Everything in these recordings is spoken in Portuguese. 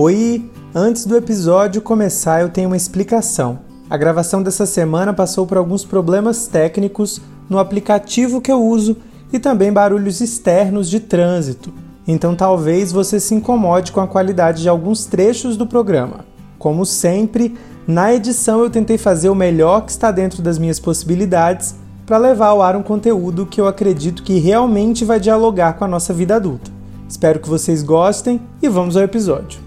Oi, antes do episódio começar, eu tenho uma explicação. A gravação dessa semana passou por alguns problemas técnicos no aplicativo que eu uso e também barulhos externos de trânsito. Então talvez você se incomode com a qualidade de alguns trechos do programa. Como sempre, na edição eu tentei fazer o melhor que está dentro das minhas possibilidades para levar ao ar um conteúdo que eu acredito que realmente vai dialogar com a nossa vida adulta. Espero que vocês gostem e vamos ao episódio.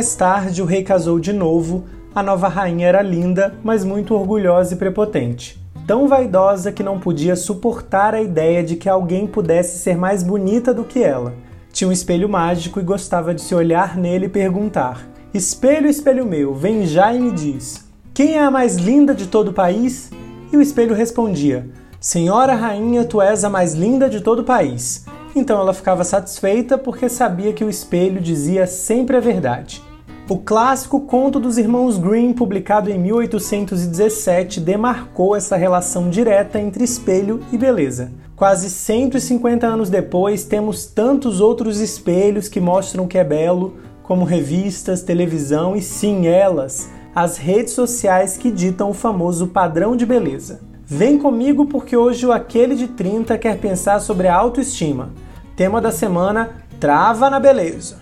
Mais tarde, o rei casou de novo. A nova rainha era linda, mas muito orgulhosa e prepotente. Tão vaidosa que não podia suportar a ideia de que alguém pudesse ser mais bonita do que ela. Tinha um espelho mágico e gostava de se olhar nele e perguntar: Espelho, espelho meu, vem já e me diz: Quem é a mais linda de todo o país? E o espelho respondia: Senhora rainha, tu és a mais linda de todo o país. Então ela ficava satisfeita porque sabia que o espelho dizia sempre a verdade. O clássico Conto dos Irmãos Grimm, publicado em 1817, demarcou essa relação direta entre espelho e beleza. Quase 150 anos depois, temos tantos outros espelhos que mostram que é belo, como revistas, televisão e sim, elas, as redes sociais que ditam o famoso padrão de beleza. Vem comigo porque hoje o Aquele de 30 quer pensar sobre a autoestima. Tema da semana: Trava na beleza.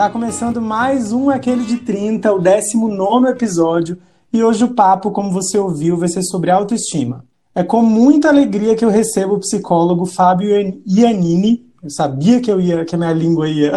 Está começando mais um Aquele de 30, o 19 episódio, e hoje o papo, como você ouviu, vai ser sobre autoestima. É com muita alegria que eu recebo o psicólogo Fábio Iannini. Eu sabia que eu ia, que a minha língua ia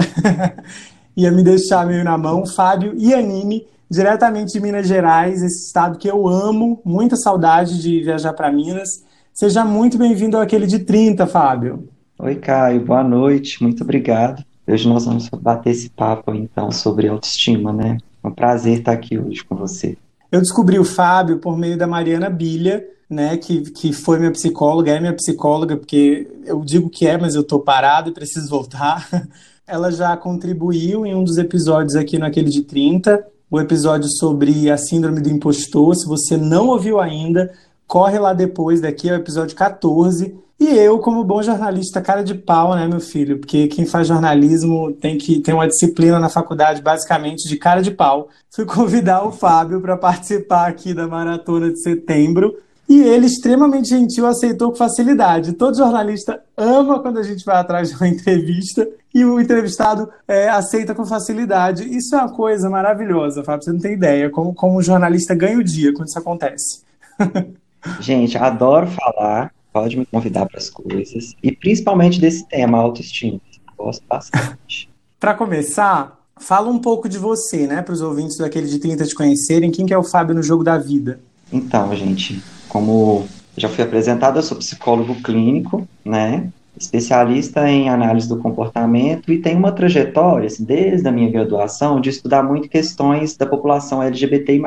ia me deixar meio na mão, Fábio Iannini, diretamente de Minas Gerais, esse estado que eu amo, muita saudade de viajar para Minas. Seja muito bem-vindo àquele de 30, Fábio. Oi, Caio, boa noite, muito obrigado. Hoje nós vamos bater esse papo, então, sobre autoestima, né? É um prazer estar aqui hoje com você. Eu descobri o Fábio por meio da Mariana Bilha, né, que, que foi minha psicóloga, é minha psicóloga, porque eu digo que é, mas eu tô parado e preciso voltar. Ela já contribuiu em um dos episódios aqui naquele de 30, o episódio sobre a síndrome do impostor. Se você não ouviu ainda, corre lá depois, daqui é o episódio 14. E eu, como bom jornalista, cara de pau, né, meu filho? Porque quem faz jornalismo tem que ter uma disciplina na faculdade, basicamente, de cara de pau. Fui convidar o Fábio para participar aqui da maratona de setembro. E ele, extremamente gentil, aceitou com facilidade. Todo jornalista ama quando a gente vai atrás de uma entrevista e o entrevistado é, aceita com facilidade. Isso é uma coisa maravilhosa, Fábio. Você não tem ideia como, como o jornalista ganha o dia quando isso acontece. Gente, adoro falar. Pode me convidar para as coisas. E principalmente desse tema, autoestima. Gosto bastante. para começar, fala um pouco de você, né? Para os ouvintes daquele de 30 te conhecerem. Quem que é o Fábio no jogo da vida? Então, gente, como já fui apresentado, eu sou psicólogo clínico, né? especialista em análise do comportamento e tenho uma trajetória, assim, desde a minha graduação, de estudar muito questões da população LGBTI+.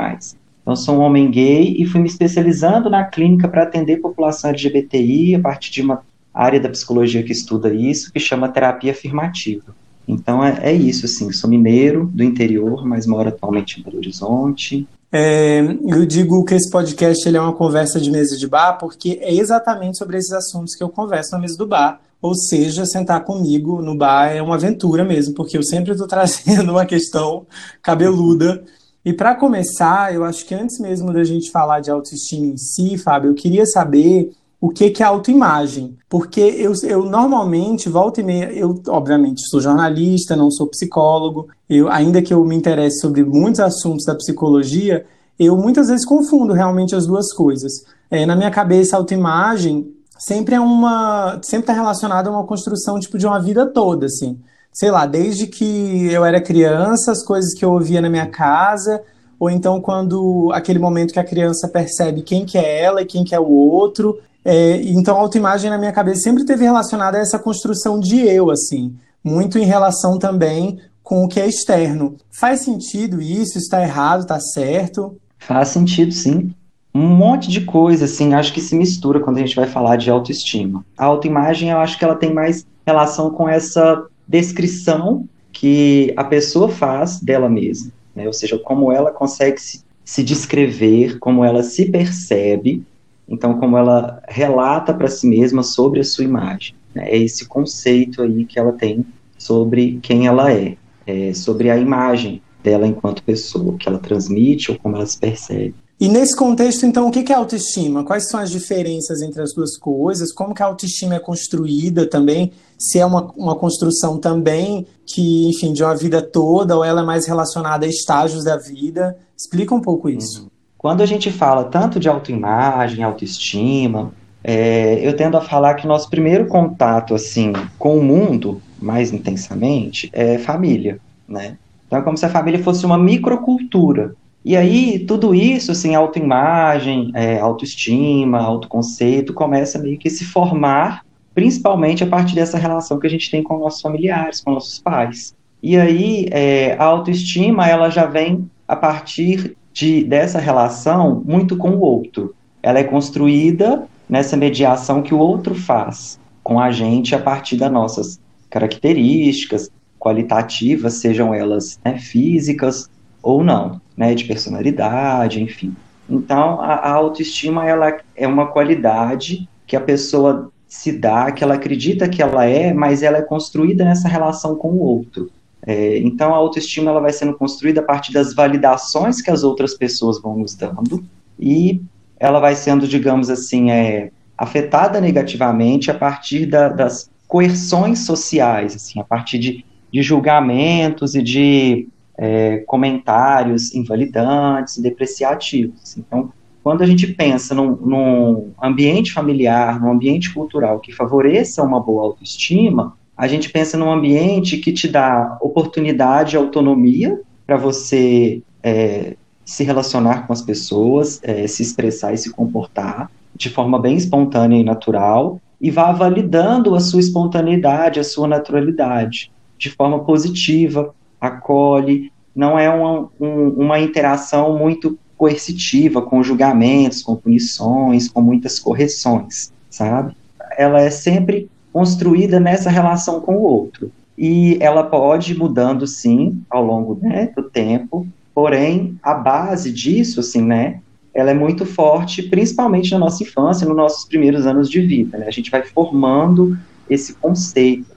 Então, sou um homem gay e fui me especializando na clínica para atender população LGBTI a partir de uma área da psicologia que estuda isso, que chama terapia afirmativa. Então, é, é isso, assim, sou mineiro do interior, mas moro atualmente em Belo Horizonte, é, eu digo que esse podcast ele é uma conversa de mesa de bar porque é exatamente sobre esses assuntos que eu converso na mesa do bar. Ou seja, sentar comigo no bar é uma aventura mesmo, porque eu sempre estou trazendo uma questão cabeluda. E para começar, eu acho que antes mesmo da gente falar de autoestima em si, Fábio, eu queria saber o que, que é autoimagem. Porque eu, eu normalmente, volta e meia, eu obviamente sou jornalista, não sou psicólogo, eu, ainda que eu me interesse sobre muitos assuntos da psicologia, eu muitas vezes confundo realmente as duas coisas. É, na minha cabeça, autoimagem sempre é uma. sempre está relacionada a uma construção tipo de uma vida toda, assim. Sei lá, desde que eu era criança, as coisas que eu ouvia na minha casa, ou então quando aquele momento que a criança percebe quem que é ela e quem que é o outro. É, então a autoimagem na minha cabeça sempre teve relacionada a essa construção de eu, assim, muito em relação também com o que é externo. Faz sentido isso? Está errado? Está certo? Faz sentido, sim. Um monte de coisa, assim, acho que se mistura quando a gente vai falar de autoestima. A autoimagem, eu acho que ela tem mais relação com essa descrição que a pessoa faz dela mesma, né? Ou seja, como ela consegue se, se descrever, como ela se percebe, então como ela relata para si mesma sobre a sua imagem. Né? É esse conceito aí que ela tem sobre quem ela é, é sobre a imagem dela enquanto pessoa, que ela transmite ou como ela se percebe. E nesse contexto, então, o que é autoestima? Quais são as diferenças entre as duas coisas? Como que a autoestima é construída também? Se é uma, uma construção também que, enfim, de uma vida toda, ou ela é mais relacionada a estágios da vida? Explica um pouco isso. Uhum. Quando a gente fala tanto de autoimagem, autoestima, é, eu tendo a falar que nosso primeiro contato, assim, com o mundo, mais intensamente, é família, né? Então é como se a família fosse uma microcultura. E aí, tudo isso, assim, autoimagem, é, autoestima, autoconceito, começa meio que se formar, principalmente a partir dessa relação que a gente tem com nossos familiares, com nossos pais. E aí, é, a autoestima, ela já vem a partir de, dessa relação muito com o outro. Ela é construída nessa mediação que o outro faz com a gente a partir das nossas características, qualitativas, sejam elas né, físicas ou não, né, de personalidade, enfim. Então, a, a, autoestima ela é uma qualidade que a pessoa se dá, que ela acredita que ela é, mas ela é construída nessa relação com o outro. É, então, a autoestima ela vai sendo construída a partir das validações que as outras pessoas vão nos dando e ela vai sendo, digamos assim, é, afetada negativamente a partir da, das coerções sociais, assim, a partir de de julgamentos e de é, comentários invalidantes depreciativos. Então, quando a gente pensa num, num, ambiente familiar, num ambiente cultural que favoreça uma boa autoestima, a gente pensa num ambiente que te dá oportunidade e autonomia para você é, se relacionar com as pessoas, é, se expressar e se comportar de forma bem espontânea e natural, e vá validando a sua espontaneidade, a sua naturalidade de forma positiva, acolhe, não é uma, um, uma interação muito coercitiva, com julgamentos, com punições, com muitas correções, sabe? Ela é sempre construída nessa relação com o outro. E ela pode ir mudando, sim, ao longo né, do tempo, porém, a base disso, assim, né, ela é muito forte, principalmente na nossa infância, nos nossos primeiros anos de vida, né? A gente vai formando esse conceito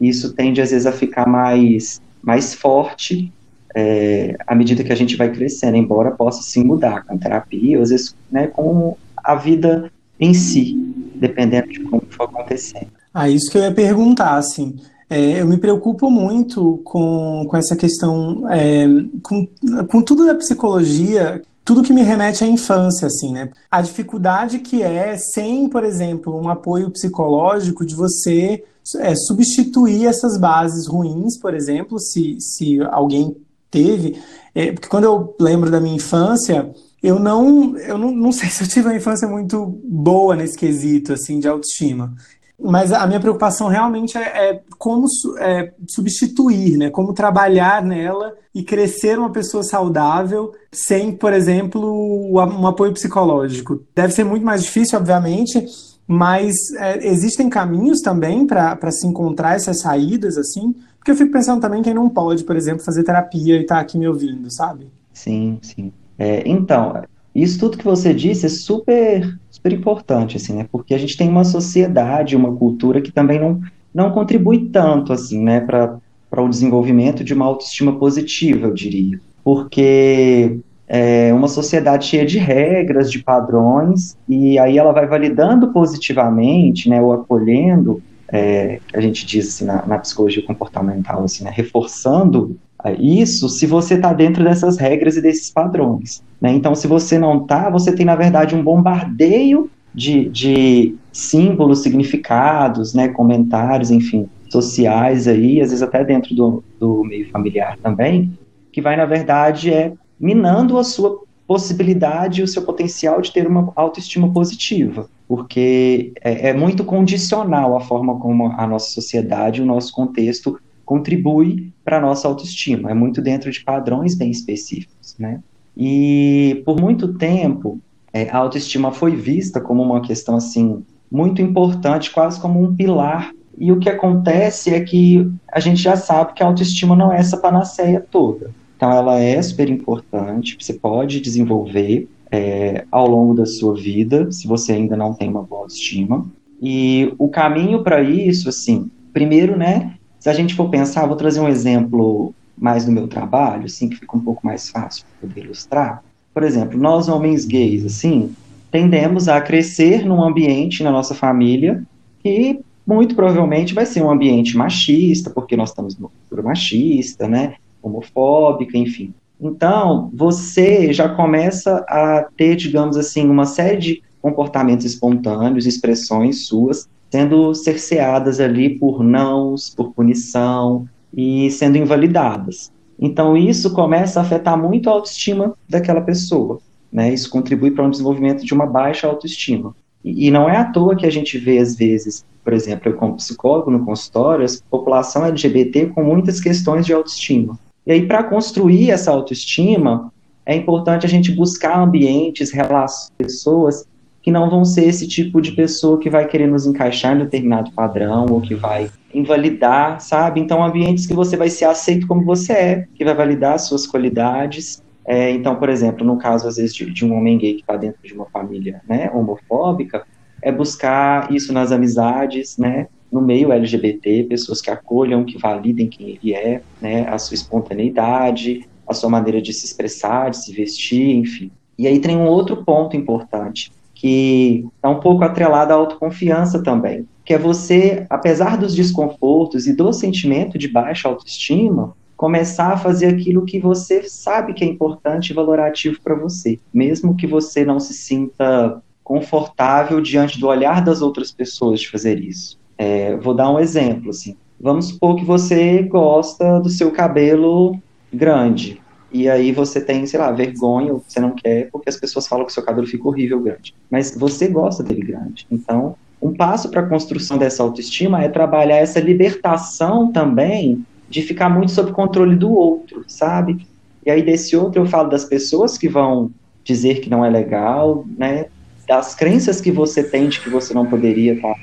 isso tende às vezes a ficar mais, mais forte é, à medida que a gente vai crescendo, embora possa sim mudar com terapia, às vezes né, com a vida em si, dependendo de como for acontecendo. Ah, isso que eu ia perguntar, assim. É, eu me preocupo muito com, com essa questão, é, com, com tudo da psicologia, tudo que me remete à infância, assim, né? A dificuldade que é, sem, por exemplo, um apoio psicológico, de você é, substituir essas bases ruins, por exemplo, se, se alguém teve. É, porque quando eu lembro da minha infância, eu não, eu não, não sei se eu tive uma infância muito boa nesse quesito, assim, de autoestima. Mas a minha preocupação realmente é, é como é, substituir, né? Como trabalhar nela e crescer uma pessoa saudável sem, por exemplo, um apoio psicológico. Deve ser muito mais difícil, obviamente, mas é, existem caminhos também para se encontrar essas saídas, assim? Porque eu fico pensando também quem não pode, por exemplo, fazer terapia e estar tá aqui me ouvindo, sabe? Sim, sim. É, então, isso tudo que você disse é super, super importante, assim, né? Porque a gente tem uma sociedade, uma cultura que também não, não contribui tanto, assim, né, para o desenvolvimento de uma autoestima positiva, eu diria. Porque é uma sociedade cheia de regras, de padrões, e aí ela vai validando positivamente, né, ou acolhendo, é, a gente diz assim, na, na psicologia comportamental, assim, né, reforçando isso se você está dentro dessas regras e desses padrões. Né? Então, se você não está, você tem, na verdade, um bombardeio de, de símbolos, significados, né, comentários, enfim, sociais aí, às vezes até dentro do, do meio familiar também, que vai, na verdade, é minando a sua possibilidade o seu potencial de ter uma autoestima positiva, porque é, é muito condicional a forma como a nossa sociedade, o nosso contexto contribui para a nossa autoestima, é muito dentro de padrões bem específicos, né? E por muito tempo, é, a autoestima foi vista como uma questão assim muito importante, quase como um pilar. E o que acontece é que a gente já sabe que a autoestima não é essa panaceia toda. Então, ela é super importante, você pode desenvolver é, ao longo da sua vida, se você ainda não tem uma boa autoestima. E o caminho para isso, assim, primeiro, né, se a gente for pensar, vou trazer um exemplo mais do meu trabalho, assim, que fica um pouco mais fácil para poder ilustrar. Por exemplo, nós homens gays, assim, tendemos a crescer num ambiente na nossa família que muito provavelmente vai ser um ambiente machista, porque nós estamos numa cultura machista, né? Homofóbica, enfim. Então, você já começa a ter, digamos assim, uma série de comportamentos espontâneos, expressões suas, sendo cerceadas ali por nãos, por punição e sendo invalidadas. Então, isso começa a afetar muito a autoestima daquela pessoa. Né? Isso contribui para um desenvolvimento de uma baixa autoestima. E, e não é à toa que a gente vê, às vezes, por exemplo, eu como psicólogo no consultório, a população LGBT com muitas questões de autoestima. E aí, para construir essa autoestima, é importante a gente buscar ambientes, relações, pessoas que não vão ser esse tipo de pessoa que vai querer nos encaixar em determinado padrão ou que vai invalidar, sabe? Então, ambientes que você vai ser aceito como você é, que vai validar suas qualidades. É, então, por exemplo, no caso, às vezes, de, de um homem gay que está dentro de uma família né, homofóbica, é buscar isso nas amizades, né? No meio LGBT, pessoas que acolham, que validem quem ele é, né, a sua espontaneidade, a sua maneira de se expressar, de se vestir, enfim. E aí tem um outro ponto importante, que está um pouco atrelado à autoconfiança também, que é você, apesar dos desconfortos e do sentimento de baixa autoestima, começar a fazer aquilo que você sabe que é importante e valorativo para você, mesmo que você não se sinta confortável diante do olhar das outras pessoas de fazer isso. É, vou dar um exemplo, assim. Vamos supor que você gosta do seu cabelo grande. E aí você tem, sei lá, vergonha, você não quer, porque as pessoas falam que seu cabelo fica horrível grande. Mas você gosta dele grande. Então, um passo para a construção dessa autoestima é trabalhar essa libertação também de ficar muito sob controle do outro, sabe? E aí desse outro eu falo das pessoas que vão dizer que não é legal, né? Das crenças que você tem de que você não poderia estar tá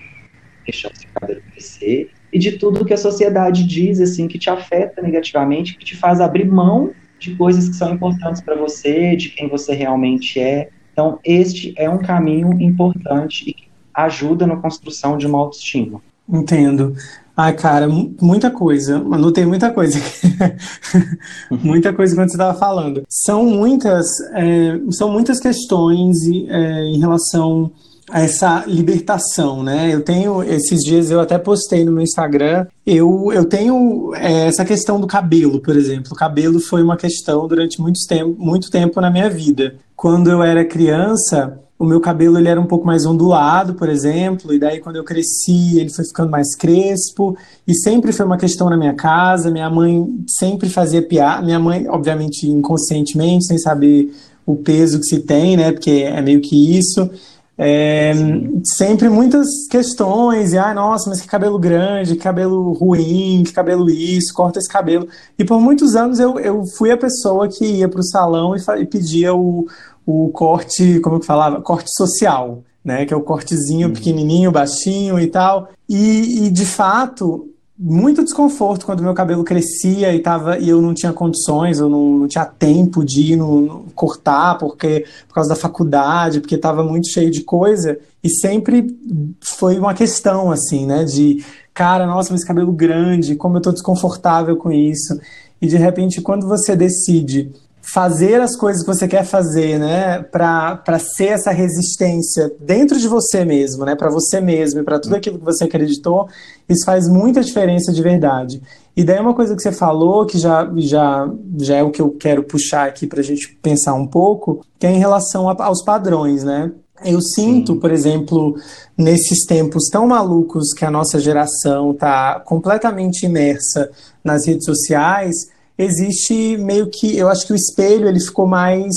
deixando seu cabelo crescer, e de tudo que a sociedade diz, assim, que te afeta negativamente, que te faz abrir mão de coisas que são importantes para você, de quem você realmente é. Então, este é um caminho importante e que ajuda na construção de uma autoestima. Entendo. Ai, cara, muita coisa. Anotei muita coisa. muita coisa quando você estava falando. São muitas, é, são muitas questões é, em relação essa libertação, né? Eu tenho esses dias eu até postei no meu Instagram. Eu, eu tenho é, essa questão do cabelo, por exemplo. O cabelo foi uma questão durante muito tempo, muito tempo na minha vida. Quando eu era criança, o meu cabelo ele era um pouco mais ondulado, por exemplo, e daí quando eu cresci ele foi ficando mais crespo e sempre foi uma questão na minha casa. Minha mãe sempre fazia piada, minha mãe, obviamente inconscientemente, sem saber o peso que se tem, né? Porque é meio que isso. É, sempre muitas questões, e ai, nossa, mas que cabelo grande, que cabelo ruim, que cabelo isso, corta esse cabelo. E por muitos anos eu, eu fui a pessoa que ia para o salão e, e, pedia o, o corte, como eu falava? Corte social, né? Que é o cortezinho uhum. pequenininho, baixinho e tal. E, e de fato, muito desconforto quando meu cabelo crescia e, tava, e eu não tinha condições, eu não, não tinha tempo de ir no, no, cortar porque, por causa da faculdade, porque estava muito cheio de coisa. E sempre foi uma questão, assim, né? De, cara, nossa, mas cabelo grande, como eu estou desconfortável com isso. E de repente, quando você decide fazer as coisas que você quer fazer, né, para ser essa resistência dentro de você mesmo, né, para você mesmo e para tudo aquilo que você acreditou, isso faz muita diferença de verdade. E daí uma coisa que você falou, que já, já, já é o que eu quero puxar aqui para a gente pensar um pouco, que é em relação a, aos padrões, né? Eu sinto, Sim. por exemplo, nesses tempos tão malucos que a nossa geração está completamente imersa nas redes sociais, existe meio que, eu acho que o espelho ele ficou mais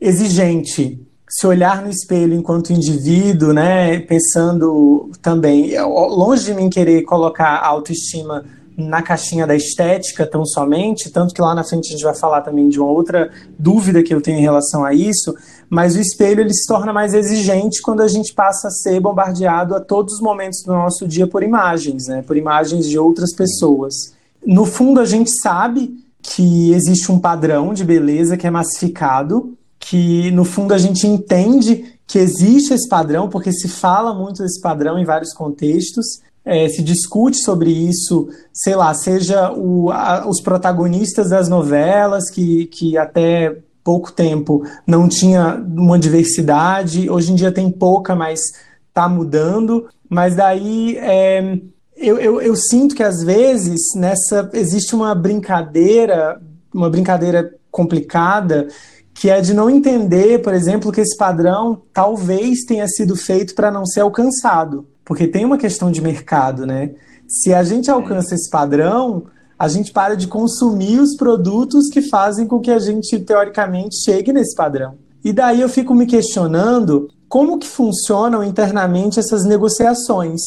exigente. Se olhar no espelho enquanto indivíduo, né, pensando também, longe de mim querer colocar a autoestima na caixinha da estética tão somente, tanto que lá na frente a gente vai falar também de uma outra dúvida que eu tenho em relação a isso, mas o espelho ele se torna mais exigente quando a gente passa a ser bombardeado a todos os momentos do nosso dia por imagens, né, por imagens de outras pessoas. No fundo a gente sabe que existe um padrão de beleza que é massificado, que no fundo a gente entende que existe esse padrão, porque se fala muito desse padrão em vários contextos, é, se discute sobre isso, sei lá, seja o, a, os protagonistas das novelas, que, que até pouco tempo não tinha uma diversidade, hoje em dia tem pouca, mas está mudando. Mas daí é, eu, eu, eu sinto que às vezes nessa existe uma brincadeira, uma brincadeira complicada, que é de não entender, por exemplo, que esse padrão talvez tenha sido feito para não ser alcançado. Porque tem uma questão de mercado, né? Se a gente alcança esse padrão, a gente para de consumir os produtos que fazem com que a gente, teoricamente, chegue nesse padrão. E daí eu fico me questionando como que funcionam internamente essas negociações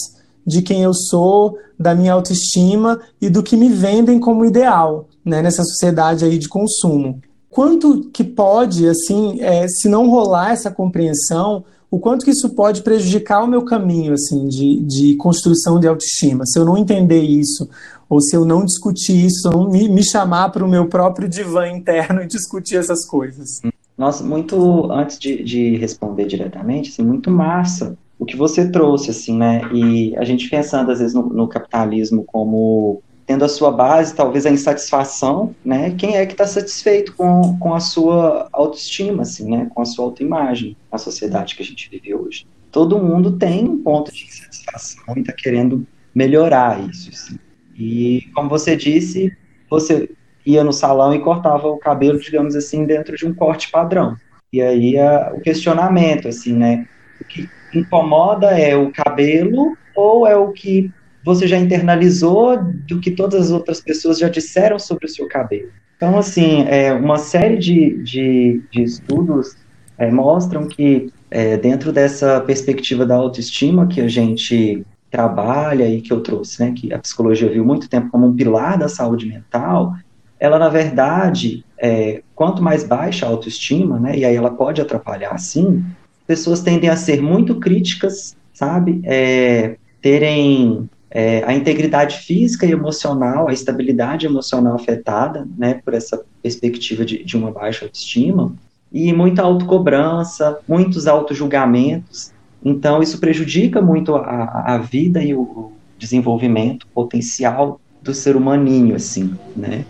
de quem eu sou, da minha autoestima e do que me vendem como ideal, né, nessa sociedade aí de consumo. Quanto que pode, assim, é, se não rolar essa compreensão, o quanto que isso pode prejudicar o meu caminho, assim, de, de construção de autoestima, se eu não entender isso, ou se eu não discutir isso, não me, me chamar para o meu próprio divã interno e discutir essas coisas. Nossa, muito, antes de, de responder diretamente, assim, muito massa o que você trouxe, assim, né? E a gente pensando, às vezes, no, no capitalismo como tendo a sua base, talvez, a insatisfação, né? Quem é que está satisfeito com, com a sua autoestima, assim, né? Com a sua autoimagem na sociedade que a gente vive hoje. Todo mundo tem um ponto de insatisfação e está querendo melhorar isso, assim. E, como você disse, você ia no salão e cortava o cabelo, digamos assim, dentro de um corte padrão. E aí a, o questionamento, assim, né? O que, incomoda é o cabelo ou é o que você já internalizou do que todas as outras pessoas já disseram sobre o seu cabelo? Então, assim, é, uma série de, de, de estudos é, mostram que, é, dentro dessa perspectiva da autoestima que a gente trabalha e que eu trouxe, né, que a psicologia viu muito tempo como um pilar da saúde mental, ela, na verdade, é, quanto mais baixa a autoestima, né, e aí ela pode atrapalhar, sim, pessoas tendem a ser muito críticas, sabe? É, terem é, a integridade física e emocional, a estabilidade emocional afetada, né, por essa perspectiva de, de uma baixa autoestima, e muita autocobrança, muitos autojulgamentos. Então, isso prejudica muito a, a vida e o desenvolvimento potencial do ser humaninho, assim, né?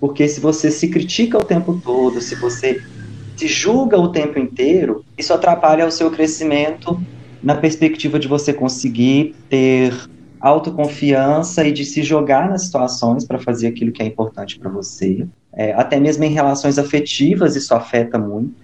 Porque se você se critica o tempo todo, se você se julga o tempo inteiro, isso atrapalha o seu crescimento na perspectiva de você conseguir ter autoconfiança e de se jogar nas situações para fazer aquilo que é importante para você. É, até mesmo em relações afetivas isso afeta muito,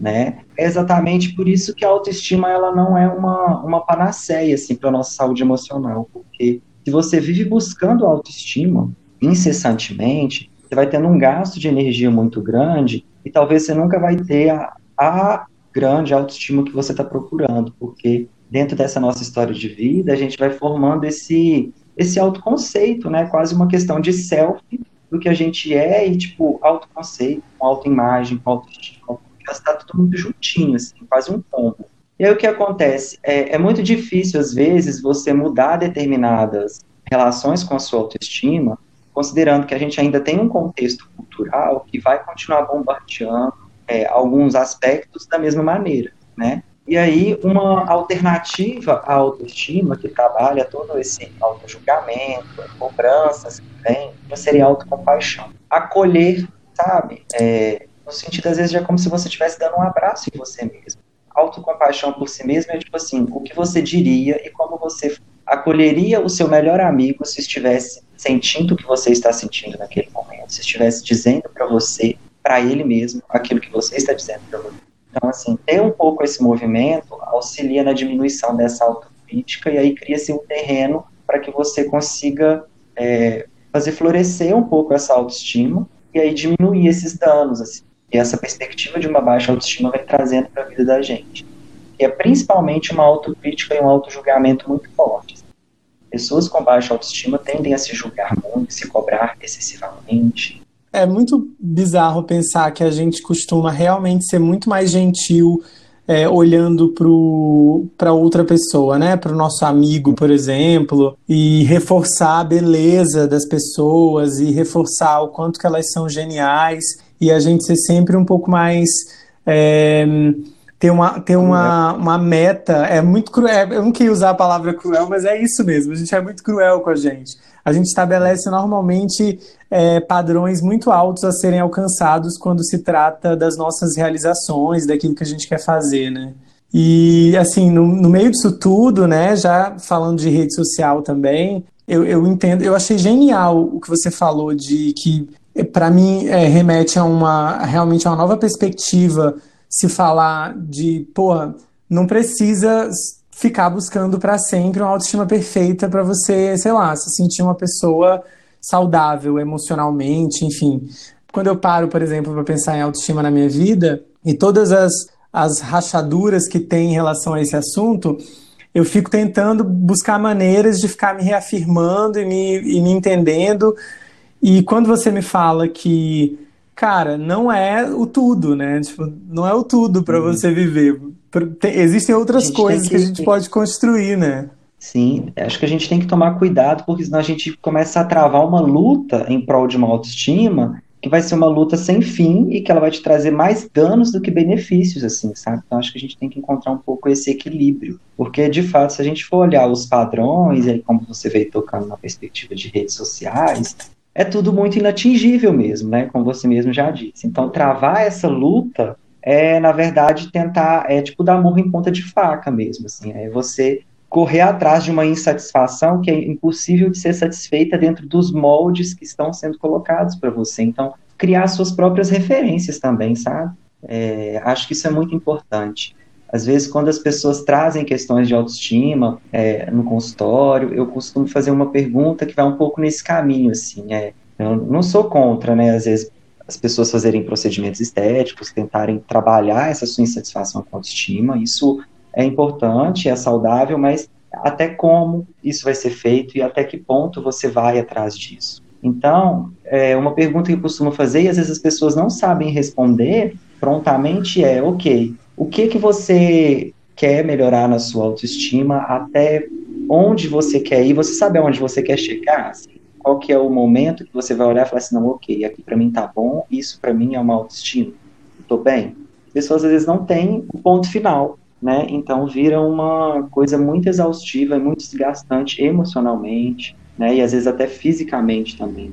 né? É exatamente por isso que a autoestima ela não é uma, uma panaceia assim para nossa saúde emocional, porque se você vive buscando autoestima incessantemente, você vai tendo um gasto de energia muito grande e talvez você nunca vai ter a, a grande autoestima que você está procurando, porque dentro dessa nossa história de vida, a gente vai formando esse, esse autoconceito, né? Quase uma questão de self do que a gente é e, tipo, autoconceito, com autoimagem, com autoestima, está tudo muito juntinho, assim, quase um combo. E aí o que acontece? É, é muito difícil, às vezes, você mudar determinadas relações com a sua autoestima considerando que a gente ainda tem um contexto cultural que vai continuar bombardeando é, alguns aspectos da mesma maneira, né? E aí, uma alternativa à autoestima, que trabalha todo esse autojulgamento, cobranças que vem, seria a autocompaixão. Acolher, sabe? É, no sentido, às vezes, é como se você estivesse dando um abraço em você mesmo. Autocompaixão por si mesmo é tipo assim, o que você diria e como você acolheria o seu melhor amigo se estivesse sentindo o que você está sentindo naquele momento, se estivesse dizendo para você, para ele mesmo, aquilo que você está dizendo para você. Então, assim, ter um pouco esse movimento auxilia na diminuição dessa autocrítica e aí cria-se um terreno para que você consiga é, fazer florescer um pouco essa autoestima e aí diminuir esses danos, assim. E essa perspectiva de uma baixa autoestima vem trazendo para a vida da gente. E é principalmente uma autocrítica e um autojulgamento muito fortes. Pessoas com baixa autoestima tendem a se julgar muito, se cobrar excessivamente. É muito bizarro pensar que a gente costuma realmente ser muito mais gentil é, olhando para outra pessoa, né? Para o nosso amigo, por exemplo, e reforçar a beleza das pessoas e reforçar o quanto que elas são geniais e a gente ser sempre um pouco mais é, ter uma, ter uma, uma meta é muito cruel. Eu não queria usar a palavra cruel, mas é isso mesmo. A gente é muito cruel com a gente. A gente estabelece normalmente é, padrões muito altos a serem alcançados quando se trata das nossas realizações, daquilo que a gente quer fazer, né? E, assim, no, no meio disso tudo, né, já falando de rede social também, eu, eu entendo, eu achei genial o que você falou de que, para mim, é, remete a uma, realmente a uma nova perspectiva se falar de, pô, não precisa ficar buscando para sempre uma autoestima perfeita para você, sei lá, se sentir uma pessoa saudável emocionalmente, enfim. Quando eu paro, por exemplo, para pensar em autoestima na minha vida e todas as, as rachaduras que tem em relação a esse assunto, eu fico tentando buscar maneiras de ficar me reafirmando e me, e me entendendo. E quando você me fala que cara, não é o tudo, né? Tipo, não é o tudo para uhum. você viver. Tem, existem outras coisas que, que, a gente pode construir, né? Sim, acho que a gente tem que tomar cuidado, porque senão a gente começa a travar uma luta em prol de uma autoestima que vai ser uma luta sem fim e que ela vai te trazer mais danos do que benefícios, assim, sabe? Então acho que a gente tem que encontrar um pouco esse equilíbrio, porque de fato, se a gente for olhar os padrões, aí como você veio tocando na perspectiva de redes sociais, é tudo muito inatingível mesmo, né? Como você mesmo já disse. Então, travar essa luta é, na verdade, tentar, é tipo dar murro em ponta de faca mesmo, assim. É você correr atrás de uma insatisfação que é impossível de ser satisfeita dentro dos moldes que estão sendo colocados para você. Então, criar suas próprias referências também, sabe? É, acho que isso é muito importante. Às vezes, quando as pessoas trazem questões de autoestima é, no consultório, eu costumo fazer uma pergunta que vai um pouco nesse caminho, assim, é, eu não sou contra, né, às vezes, as pessoas fazerem procedimentos estéticos, tentarem trabalhar essa sua insatisfação com a autoestima, isso é importante, é saudável, mas até como isso vai ser feito e até que ponto você vai atrás disso. Então, é, uma pergunta que eu costumo fazer, e às vezes as pessoas não sabem responder prontamente, é: ok, o que que você quer melhorar na sua autoestima, até onde você quer ir, você sabe aonde você quer chegar, assim, qual que é o momento que você vai olhar e falar assim, não, ok, aqui para mim tá bom, isso para mim é uma autoestima, tô bem. As pessoas às vezes não têm o ponto final, né, então vira uma coisa muito exaustiva, muito desgastante emocionalmente, né, e às vezes até fisicamente também.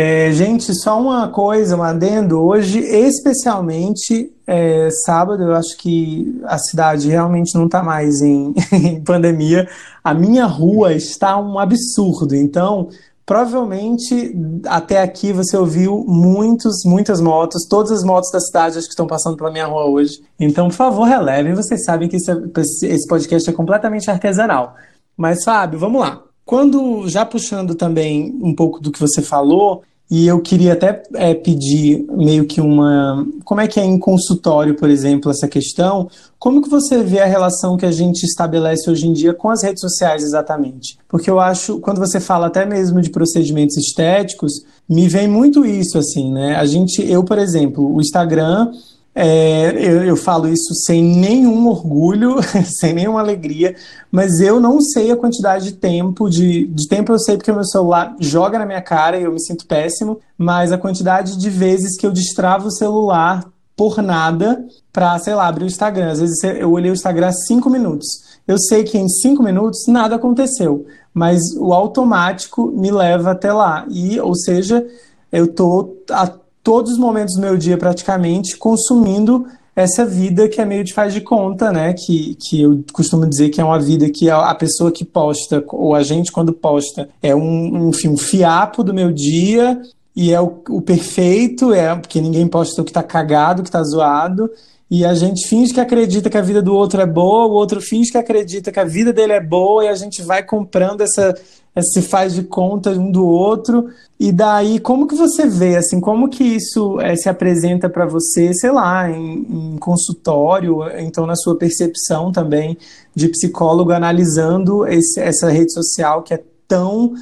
É, gente, só uma coisa, um adendo. Hoje, especialmente é, sábado, eu acho que a cidade realmente não está mais em, em, pandemia. A minha rua está um absurdo. Então, provavelmente até aqui você ouviu muitos, muitas motos. Todas as motos da cidade acho que estão passando pela minha rua hoje. Então, por favor, relevem. Vocês sabem que esse podcast é completamente artesanal. Mas, Fábio, vamos lá. Quando, já puxando também um pouco do que você falou, e eu queria até é, pedir meio que uma. Como é que é em consultório, por exemplo, essa questão? Como que você vê a relação que a gente estabelece hoje em dia com as redes sociais exatamente? Porque eu acho, quando você fala até mesmo de procedimentos estéticos, me vem muito isso, assim, né? A gente, eu, por exemplo, o Instagram é, eu, eu, falo isso sem nenhum orgulho, sem nenhuma alegria, mas eu não sei a quantidade de tempo, de, de tempo eu sei porque meu celular joga na minha cara e eu me sinto péssimo, mas a quantidade de vezes que eu destravo o celular por nada para, sei lá, abrir o Instagram. Às vezes eu olhei o Instagram cinco minutos. Eu sei que em cinco minutos nada aconteceu, mas o automático me leva até lá. E, ou seja, eu tô a todos os momentos do meu dia praticamente consumindo essa vida que é meio de faz de conta, né? Que, que eu costumo dizer que é uma vida que a, pessoa que posta, ou a gente quando posta, é um, enfim, um fiapo do meu dia e é o, o perfeito, é porque ninguém posta o que tá cagado, o que tá zoado. E a gente finge que acredita que a vida do outro é boa, o outro finge que acredita que a vida dele é boa, e a gente vai comprando essa, se faz de conta um do outro. E daí, como que você vê, assim, como que isso é, se apresenta para você, sei lá, em, em, consultório, então na sua percepção também de psicólogo analisando esse, essa rede social que é tão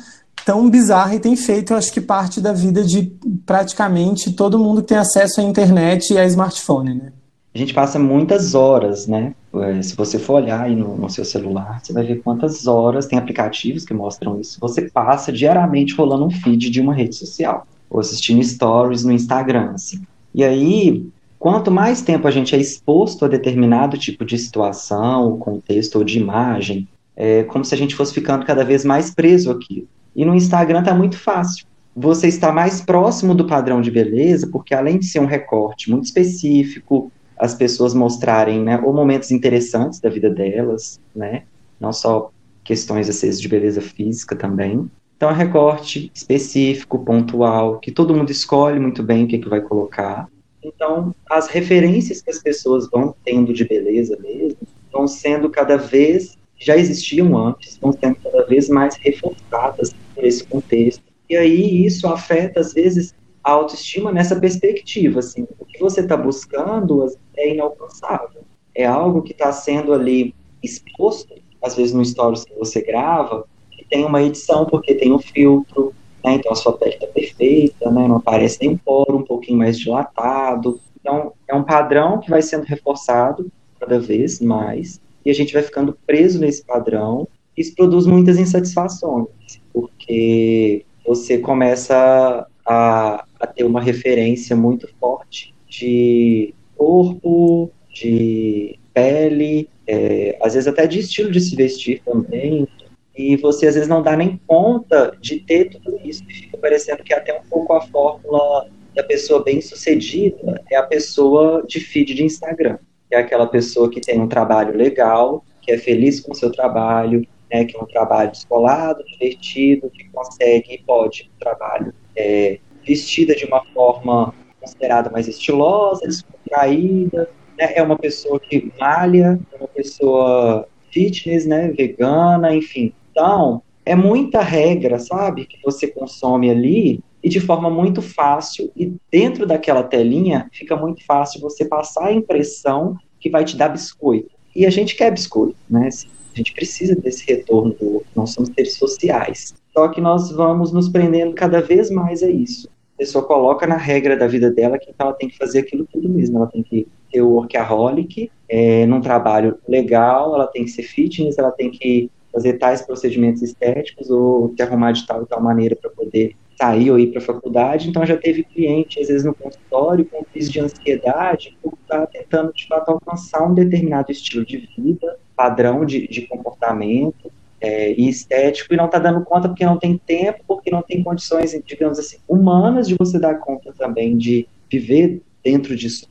tão bizarra e tem feito, eu acho que parte da vida de praticamente todo mundo que tem acesso à internet e a smartphone, né? A gente passa muitas horas, né, é, se você for olhar aí no, no, seu celular, você vai ver quantas horas, tem aplicativos que mostram isso, você passa diariamente rolando um feed de uma rede social, ou assistindo stories no Instagram, assim. E aí, quanto mais tempo a gente é exposto a determinado tipo de situação, contexto ou de imagem, é como se a gente fosse ficando cada vez mais preso aqui. E no Instagram tá muito fácil. Você está mais próximo do padrão de beleza, porque além de ser um recorte muito específico, as pessoas mostrarem, né, ou momentos interessantes da vida delas, né, não só questões às vezes de beleza física também. Então, é recorte específico, pontual, que todo mundo escolhe muito bem o que, que vai colocar. Então, as referências que as pessoas vão tendo de beleza mesmo vão sendo cada vez, já existiam antes, vão sendo cada vez mais reforçadas por esse contexto. E aí isso afeta, às vezes, a autoestima nessa perspectiva, assim, o que você está buscando é inalcançável, é algo que está sendo ali exposto, às vezes no stories que você grava, que tem uma edição porque tem um filtro, né, então a sua pele está perfeita, né, não aparece nem poro, um pouquinho mais dilatado, então é um padrão que vai sendo reforçado cada vez mais, e a gente vai ficando preso nesse padrão, isso produz muitas insatisfações, porque você começa a, a ter uma referência muito forte de corpo, de pele, é, às vezes até de estilo de se vestir também, e você às vezes não dá nem conta de ter tudo isso, e fica parecendo que até um pouco a fórmula da pessoa bem sucedida é a pessoa de feed de Instagram, é aquela pessoa que tem um trabalho legal, que é feliz com o seu trabalho, né, que é um trabalho descolado, divertido, que consegue e pode um trabalho é, vestida de uma forma considerada mais estilosa, descontraída, né? é uma pessoa que malha, é uma pessoa fitness, né, vegana, enfim. Então, é muita regra, sabe, que você consome ali e de forma muito fácil e dentro daquela telinha fica muito fácil você passar a impressão que vai te dar biscoito. E a gente quer biscoito, né? A gente precisa desse retorno do outro, nós somos seres sociais. Só que nós vamos nos prendendo cada vez mais a isso. Pessoa coloca na regra da vida dela que ela tem que fazer aquilo tudo mesmo. Ela tem que ter o workaholic é, num trabalho legal, ela tem que ser fitness, ela tem que fazer tais procedimentos estéticos ou se arrumar de tal e tal maneira para poder sair ou ir para a faculdade. Então já teve cliente, às vezes no consultório, com crise de ansiedade, por estar tá tentando de fato alcançar um determinado estilo de vida, padrão de, de comportamento, é, e estético e não está dando conta porque não tem tempo, porque não tem condições, digamos assim, humanas de você dar conta também de viver dentro disso.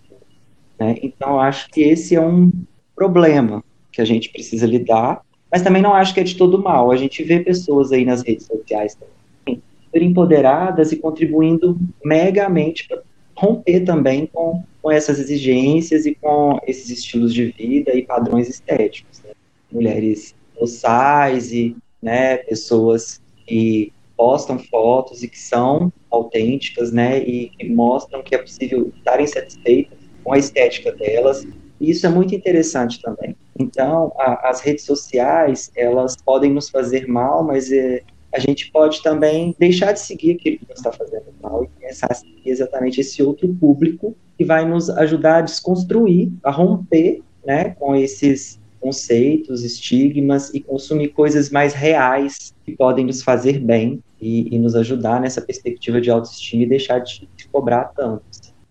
Né? Então, acho que esse é um problema que a gente precisa lidar, mas também não acho que é de todo mal. A gente vê pessoas aí nas redes sociais também super empoderadas e contribuindo megamente para romper também com, com essas exigências e com esses estilos de vida e padrões estéticos. Né? Mulheres size, né, pessoas que postam fotos e que são autênticas, né, e que mostram que é possível estarem satisfeitas com a estética delas. Isso é muito interessante também. Então, a, as redes sociais, elas podem nos fazer mal, mas é, a gente pode também deixar de seguir aquilo que está fazendo mal e começar a seguir exatamente esse outro público que vai nos ajudar a desconstruir, a romper né, com esses conceitos, estigmas e consumir coisas mais reais que podem nos fazer bem e, e nos ajudar nessa perspectiva de autoestima e deixar de, cobrar tanto.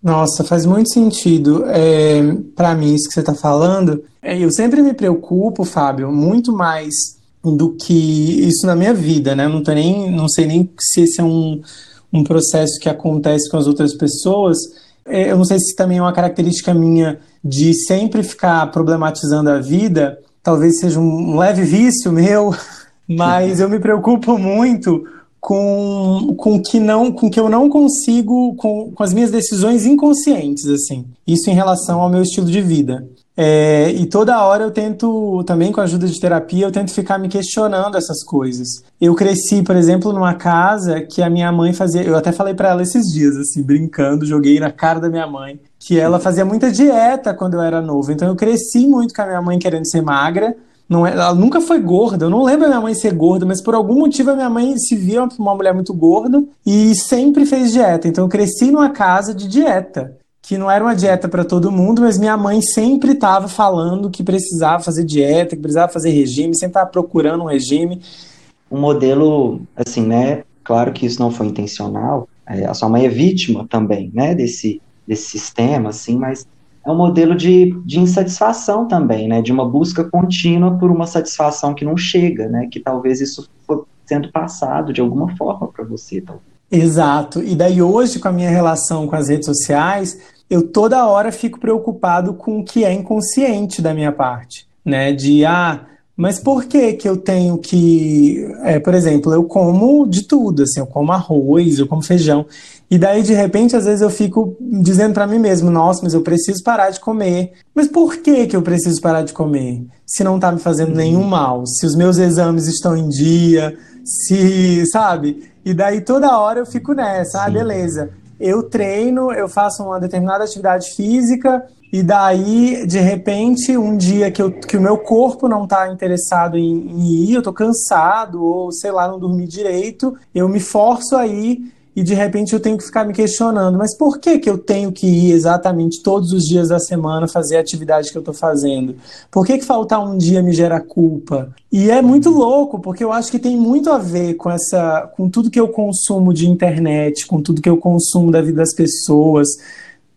Nossa, faz muito sentido. É, para mim, isso que você está falando, é, eu sempre me preocupo, Fábio, muito mais do que isso na minha vida, né? Eu não, tô nem, não sei nem se esse é um, um processo que acontece com as outras pessoas. É, eu não sei se também é uma característica minha de sempre ficar problematizando a vida, talvez seja um leve vício meu, mas eu me preocupo muito com, com que não com que eu não consigo com, com as minhas decisões inconscientes assim. Isso em relação ao meu estilo de vida é, e toda hora eu tento, também com a ajuda de terapia, eu tento ficar me questionando essas coisas. Eu cresci, por exemplo, numa casa que a minha mãe fazia. Eu até falei para ela esses dias, assim, brincando, joguei na cara da minha mãe, que ela fazia muita dieta quando eu era novo. Então eu cresci muito com a minha mãe querendo ser magra. Não, é, ela nunca foi gorda, eu não lembro a minha mãe ser gorda, mas por algum motivo a minha mãe se via uma mulher muito gorda e sempre fez dieta. Então eu cresci numa casa de dieta que não era uma dieta para todo mundo, mas minha mãe sempre estava falando que precisava fazer dieta, que precisava fazer regime, sempre estava procurando um regime. Um modelo, assim, né? Claro que isso não foi intencional. É, a sua mãe é vítima também, né? Desse, desse sistema, assim, mas é um modelo de, de insatisfação também, né? De uma busca contínua por uma satisfação que não chega, né? Que talvez isso for sendo passado de alguma forma para você, talvez. Exato. E daí hoje, com a minha relação com as redes sociais, eu toda hora fico preocupado com o que é inconsciente da minha parte, né? De ah, mas por que que eu tenho que, é, por exemplo, eu como de tudo, assim, eu como arroz, eu como feijão, e daí de repente às vezes eu fico dizendo para mim mesmo, nossa, mas eu preciso parar de comer. Mas por que que eu preciso parar de comer? Se não tá me fazendo uhum. nenhum mal, se os meus exames estão em dia, se, sabe? E daí toda hora eu fico nessa, ah, beleza eu treino, eu faço uma determinada atividade física e daí, de repente, um dia que, eu, que o meu corpo não está interessado em, em, ir, eu estou cansado ou, sei lá, não dormi direito, eu me forço a ir e de repente eu tenho que ficar me questionando, mas por que que eu tenho que ir exatamente todos os dias da semana fazer a atividade que eu estou fazendo? Por que que faltar um dia me gera culpa? E é muito louco, porque eu acho que tem muito a ver com essa, com tudo que eu consumo de internet, com tudo que eu consumo da vida das pessoas,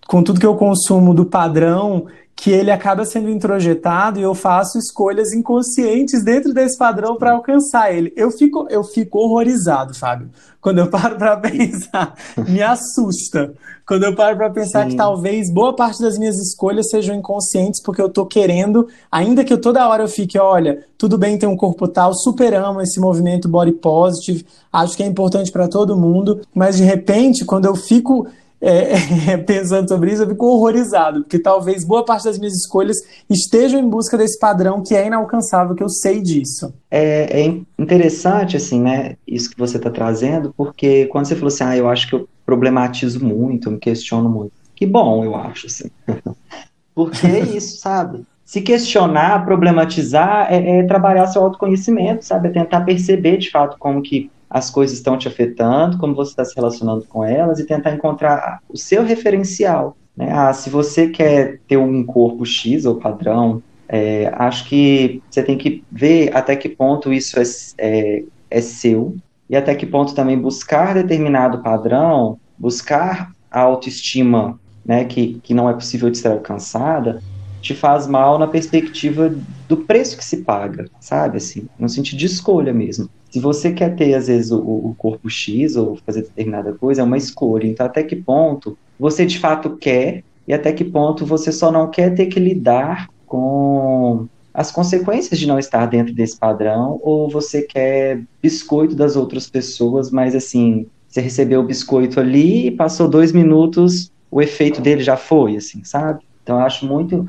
com tudo que eu consumo do padrão que ele acaba sendo introjetado e eu faço escolhas inconscientes dentro desse padrão para alcançar ele. Eu fico, eu fico horrorizado, Fábio. Quando eu paro para pensar, me assusta. Quando eu paro para pensar Sim. que talvez boa parte das minhas escolhas sejam inconscientes porque eu tô querendo, ainda que eu toda hora eu fique, olha, tudo bem ter um corpo tal, super amo esse movimento body positive, acho que é importante para todo mundo, mas de repente, quando eu fico é, pensando sobre isso, eu fico horrorizado, porque talvez boa parte das minhas escolhas estejam em busca desse padrão que é inalcançável, que eu sei disso. É, é interessante, assim, né, isso que você está trazendo, porque quando você falou assim, ah, eu acho que eu problematizo muito, eu me questiono muito. Que bom, eu acho, assim. porque é isso, sabe? Se questionar, problematizar, é, é trabalhar seu autoconhecimento, sabe? É tentar perceber, de fato, como que as coisas estão te afetando, como você está se relacionando com elas e tentar encontrar o seu referencial. Né? Ah, se você quer ter um corpo X ou padrão, é, acho que você tem que ver até que ponto isso é, é, é seu e até que ponto também buscar determinado padrão, buscar a autoestima né, que, que não é possível de ser alcançada, te faz mal na perspectiva do preço que se paga, sabe? Assim, no sentido de escolha mesmo se você quer ter, às vezes, o, o, corpo X ou fazer determinada coisa, é uma escolha. Então, até que ponto você de fato quer e até que ponto você só não quer ter que lidar com as consequências de não estar dentro desse padrão ou você quer biscoito das outras pessoas, mas assim, você recebeu o biscoito ali e passou dois minutos, o efeito dele já foi, assim, sabe? Então, eu acho muito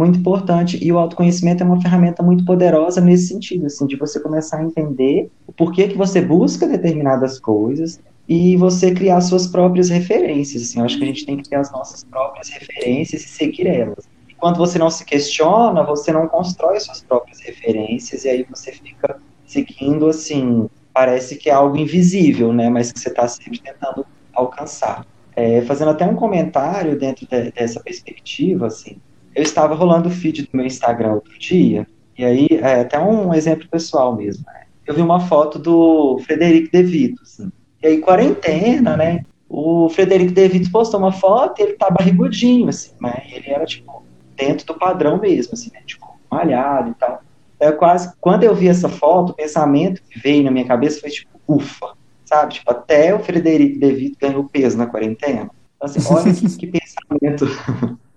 muito importante e o autoconhecimento é uma ferramenta muito poderosa nesse sentido, assim, de você começar a entender o porquê que você busca determinadas coisas e você criar suas próprias referências, assim, eu acho que a gente tem que ter as nossas próprias referências e seguir elas. E quando você não se questiona, você não constrói suas próprias referências e aí você fica seguindo, assim, parece que é algo invisível, né, mas que você está sempre tentando alcançar. É, fazendo até um comentário dentro de, dessa perspectiva, assim, eu estava rolando o feed do meu Instagram outro dia, e aí, é até um exemplo pessoal mesmo, né? Eu vi uma foto do Frederico De Vito, assim. E aí, quarentena, né? O Frederico De Vito postou uma foto e ele tá barrigudinho, assim, mas ele era, tipo, dentro do padrão mesmo, assim, né? Tipo, malhado e tal. Eu quase, quando eu vi essa foto, o pensamento que veio na minha cabeça foi, tipo, ufa, sabe? Tipo, até o Frederico Devito ganhou peso na quarentena. Então, assim, olha que pensamento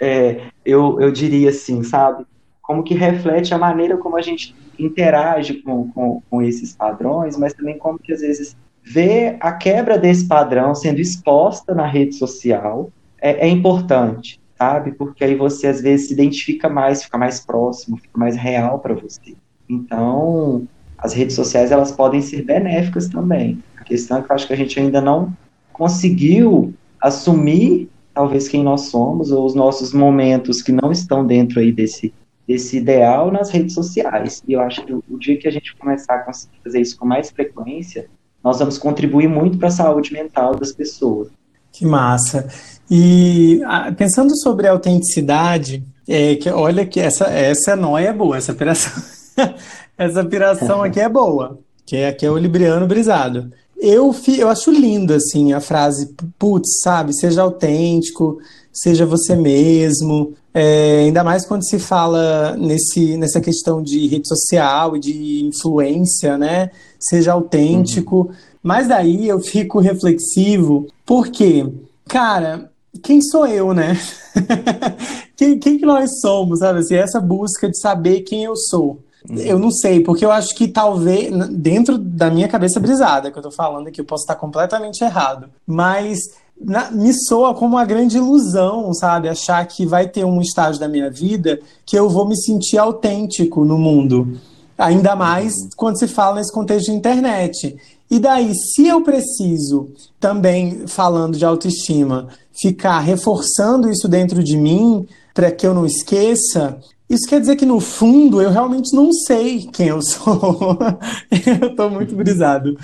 é, eu, eu diria assim, sabe? Como que reflete a maneira como a gente interage com, com, com esses padrões, mas também como que às vezes ver a quebra desse padrão sendo exposta na rede social é, é, importante, sabe? Porque aí você às vezes se identifica mais, fica mais próximo, fica mais real para você. Então, as redes sociais elas podem ser benéficas também. A questão é que eu acho que a gente ainda não conseguiu assumir talvez quem nós somos ou os nossos momentos que não estão dentro aí desse desse ideal nas redes sociais. E eu acho que o, dia que a gente começar a conseguir fazer isso com mais frequência, nós vamos contribuir muito para a saúde mental das pessoas. Que massa. E pensando sobre a autenticidade, é, que, olha que essa, essa noia é boa, essa piração, essa piração aqui é boa, que é, aqui é o libriano brisado. Eu, eu acho linda, assim, a frase, putz, sabe, seja autêntico, seja você mesmo, é, ainda mais quando se fala nesse, nessa questão de rede social e de influência, né, seja autêntico, uhum. mas daí eu fico reflexivo, porque, cara, quem sou eu, né? quem, quem que nós somos, sabe? Assim, essa busca de saber quem eu sou. Eu não sei, porque eu acho que talvez, dentro da minha cabeça brisada, que eu tô falando aqui, eu posso estar completamente errado, mas na, me soa como uma grande ilusão, sabe? Achar que vai ter um estágio da minha vida que eu vou me sentir autêntico no mundo. Ainda mais quando se fala nesse contexto de internet. E daí, se eu preciso, também falando de autoestima, ficar reforçando isso dentro de mim, para que eu não esqueça, isso quer dizer que, no fundo, eu realmente não sei quem eu sou. eu tô muito brisado.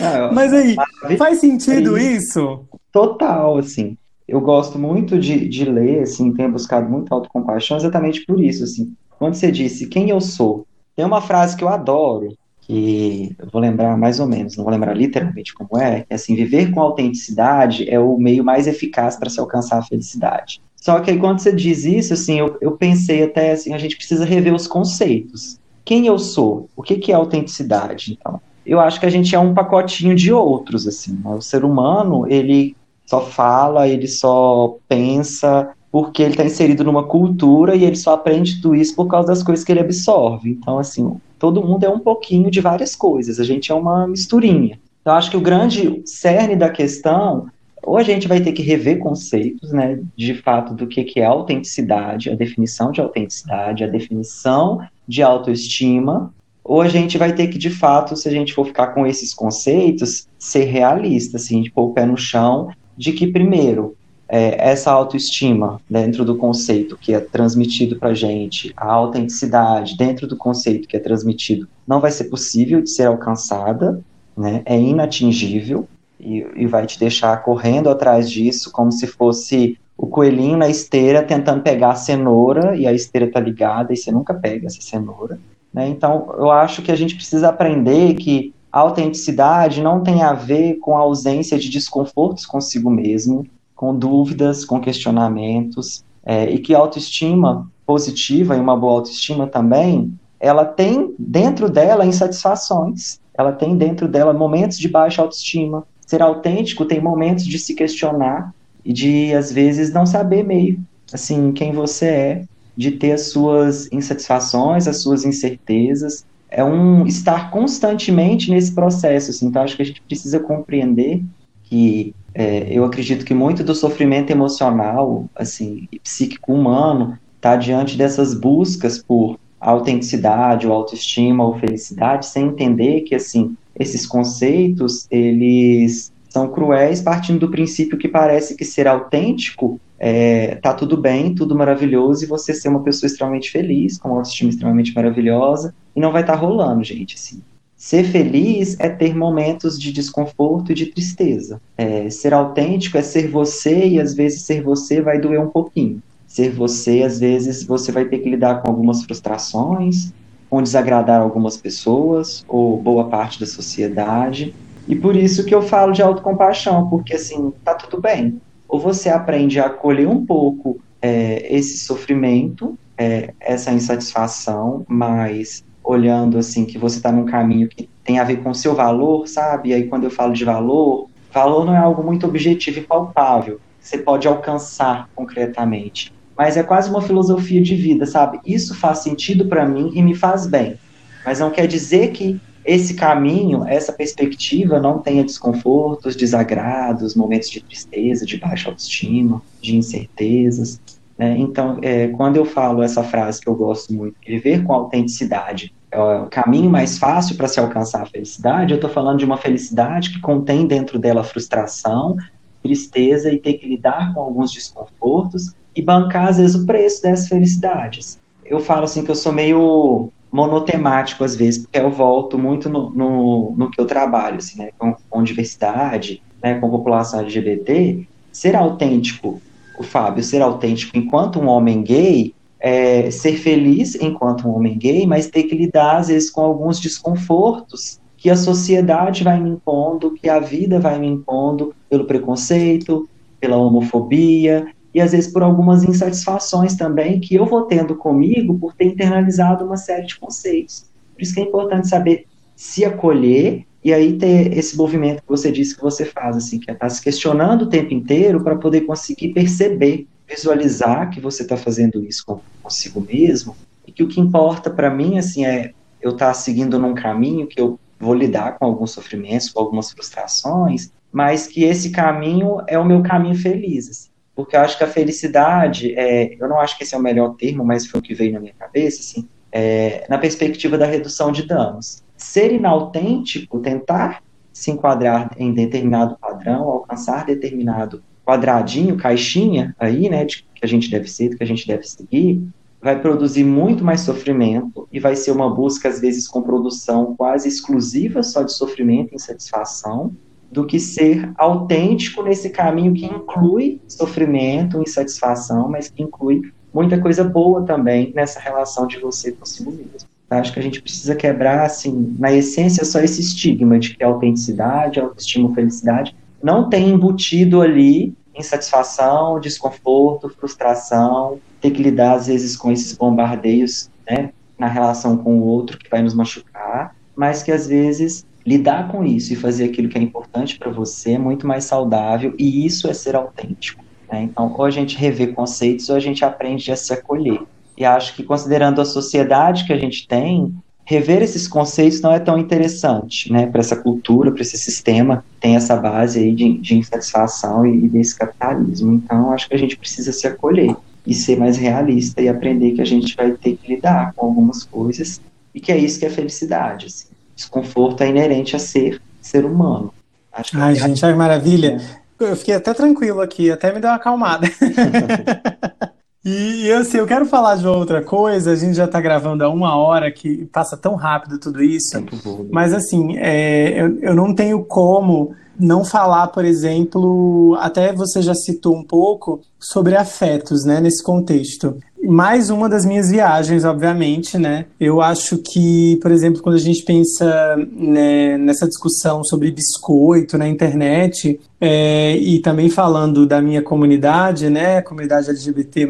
Ah, Mas aí, faz sentido aí, isso? Total, assim. Eu gosto muito de, de ler, assim, tenho buscado muito autocompaixão exatamente por isso, assim. Quando você disse quem eu sou, tem uma frase que eu adoro, que eu vou lembrar mais ou menos, não vou lembrar literalmente como é, é assim, viver com autenticidade é o meio mais eficaz para se alcançar a felicidade. Só que aí quando você diz isso, assim, eu, eu pensei até assim, a gente precisa rever os conceitos. Quem eu sou? O que, que é autenticidade, então? Eu acho que a gente é um pacotinho de outros, assim. Né? O ser humano, ele só fala, ele só pensa porque ele está inserido numa cultura e ele só aprende tudo isso por causa das coisas que ele absorve. Então, assim, todo mundo é um pouquinho de várias coisas, a gente é uma misturinha. Então, acho que o grande cerne da questão ou a gente vai ter que rever conceitos, né, de fato, do que, que é autenticidade, a definição de autenticidade, a definição de autoestima, ou a gente vai ter que, de fato, se a gente for ficar com esses conceitos, ser realista, assim, de pôr o pé no chão, de que, primeiro, é, essa autoestima dentro do conceito que é transmitido para gente, a autenticidade dentro do conceito que é transmitido, não vai ser possível de ser alcançada, né, é inatingível, e, e vai te deixar correndo atrás disso, como se fosse o coelhinho na esteira tentando pegar a cenoura e a esteira está ligada e você nunca pega essa cenoura. Né? Então, eu acho que a gente precisa aprender que a autenticidade não tem a ver com a ausência de desconfortos consigo mesmo, com dúvidas, com questionamentos, é, e que a autoestima positiva e uma boa autoestima também, ela tem dentro dela insatisfações, ela tem dentro dela momentos de baixa autoestima, ser autêntico tem momentos de se questionar e de, às vezes, não saber meio, assim, quem você é, de ter as suas insatisfações, as suas incertezas. É um estar constantemente nesse processo, assim, então acho que a gente precisa compreender que é, eu acredito que muito do sofrimento emocional, assim, psíquico humano, está diante dessas buscas por autenticidade, ou autoestima, ou felicidade, sem entender que, assim, esses conceitos, eles são cruéis partindo do princípio que parece que ser autêntico é, tá tudo bem, tudo maravilhoso e você ser uma pessoa extremamente feliz, com uma autoestima extremamente maravilhosa e não vai estar tá rolando, gente, assim. Ser feliz é ter momentos de desconforto e de tristeza. É, ser autêntico é ser você e às vezes ser você vai doer um pouquinho. Ser você, às vezes, você vai ter que lidar com algumas frustrações, com desagradar algumas pessoas ou boa parte da sociedade. E por isso que eu falo de autocompaixão, porque assim, tá tudo bem. Ou você aprende a acolher um pouco é, esse sofrimento, é, essa insatisfação, mas olhando assim que você está num caminho que tem a ver com o seu valor, sabe? E aí quando eu falo de valor, valor não é algo muito objetivo e palpável, você pode alcançar concretamente, mas é quase uma filosofia de vida, sabe? Isso faz sentido para mim e me faz bem, mas não quer dizer que esse caminho, essa perspectiva não tenha desconfortos, desagrados, momentos de tristeza, de baixa autoestima, de incertezas. Né? Então, é, quando eu falo essa frase que eu gosto muito, viver com autenticidade é o caminho mais fácil para se alcançar a felicidade, eu estou falando de uma felicidade que contém dentro dela frustração, tristeza e ter que lidar com alguns desconfortos e bancar, às vezes, o preço dessas felicidades. Eu falo assim que eu sou meio monotemático às vezes, porque eu volto muito no, no, no que eu trabalho, assim, né, com, com diversidade, né, com população LGBT, ser autêntico, o Fábio, ser autêntico enquanto um homem gay, é, ser feliz enquanto um homem gay, mas ter que lidar às vezes com alguns desconfortos que a sociedade vai me impondo, que a vida vai me impondo pelo preconceito, pela homofobia, e às vezes por algumas insatisfações também que eu vou tendo comigo por ter internalizado uma série de conceitos. Por isso que é importante saber se acolher e aí ter esse movimento que você disse que você faz, assim, que é estar tá se questionando o tempo inteiro para poder conseguir perceber, visualizar que você está fazendo isso consigo mesmo e que o que importa para mim, assim, é eu estar tá seguindo num caminho que eu vou lidar com alguns sofrimentos, com algumas frustrações, mas que esse caminho é o meu caminho feliz, assim porque eu acho que a felicidade, é, eu não acho que esse é o melhor termo, mas foi o que veio na minha cabeça, assim, é, na perspectiva da redução de danos. Ser inautêntico, tentar se enquadrar em determinado padrão, alcançar determinado quadradinho, caixinha aí, né, de que a gente deve ser, que a gente deve seguir, vai produzir muito mais sofrimento e vai ser uma busca, às vezes, com produção quase exclusiva só de sofrimento e insatisfação, do que ser autêntico nesse caminho que inclui sofrimento, insatisfação, mas que inclui muita coisa boa também nessa relação de você consigo mesmo. Acho que a gente precisa quebrar, assim, na essência, só esse estigma de que a autenticidade, a autoestima, a felicidade não tem embutido ali insatisfação, desconforto, frustração, ter que lidar às vezes com esses bombardeios, né, na relação com o outro que vai nos machucar, mas que às vezes lidar com isso e fazer aquilo que é importante para você é muito mais saudável e isso é ser autêntico. Né? Então, ou a gente revê conceitos ou a gente aprende a se acolher. E acho que, considerando a sociedade que a gente tem, rever esses conceitos não é tão interessante, né, para essa cultura, para esse sistema tem essa base aí de, de insatisfação e, e desse capitalismo. Então, acho que a gente precisa se acolher e ser mais realista e aprender que a gente vai ter que lidar com algumas coisas e que é isso que é felicidade. Assim desconforto é inerente a ser ser humano. Acho Ai, gente, ai, maravilha. É. Eu fiquei até tranquilo aqui, até me deu uma acalmada. e eu sei, eu quero falar de outra coisa, a gente já está gravando há uma hora, que passa tão rápido tudo isso. Bom, mas assim, é, eu, eu não tenho como não falar, por exemplo, até você já citou um pouco sobre afetos, né, nesse contexto mais uma das minhas viagens, obviamente, né? Eu acho que, por exemplo, quando a gente pensa né, nessa discussão sobre biscoito na internet, é, e também falando da minha comunidade, né, comunidade LGBT+,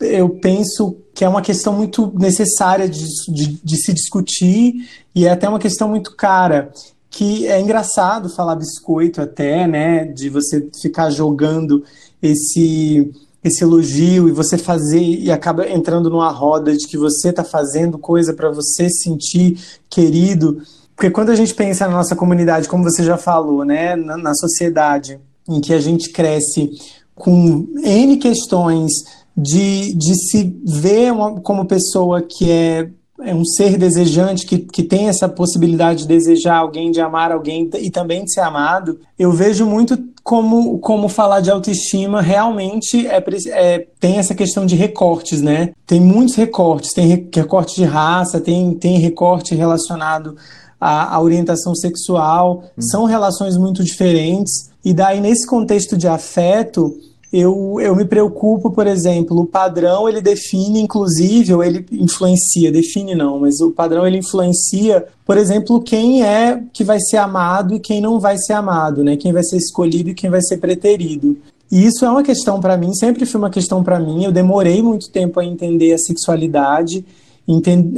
eu penso que é uma questão muito necessária de, de, de se discutir e é até uma questão muito cara que é engraçado falar biscoito até, né, de você ficar jogando esse esse elogio e você fazer e acaba entrando numa roda de que você está fazendo coisa para você sentir querido. Porque quando a gente pensa na nossa comunidade, como você já falou, né, na, na sociedade em que a gente cresce com N questões de, de se ver uma, como pessoa que é é um ser desejante que, que tem essa possibilidade de desejar alguém, de amar alguém e também de ser amado, eu vejo muito como, como falar de autoestima realmente é, é, tem essa questão de recortes, né? Tem muitos recortes, tem recorte de raça, tem, tem recorte relacionado à, à orientação sexual, hum. são relações muito diferentes. E daí, nesse contexto de afeto, eu, eu me preocupo, por exemplo, o padrão ele define, inclusive, ou ele influencia, define não, mas o padrão ele influencia, por exemplo, quem é que vai ser amado e quem não vai ser amado, né? Quem vai ser escolhido e quem vai ser preterido. E isso é uma questão para mim, sempre foi uma questão para mim. Eu demorei muito tempo a entender a sexualidade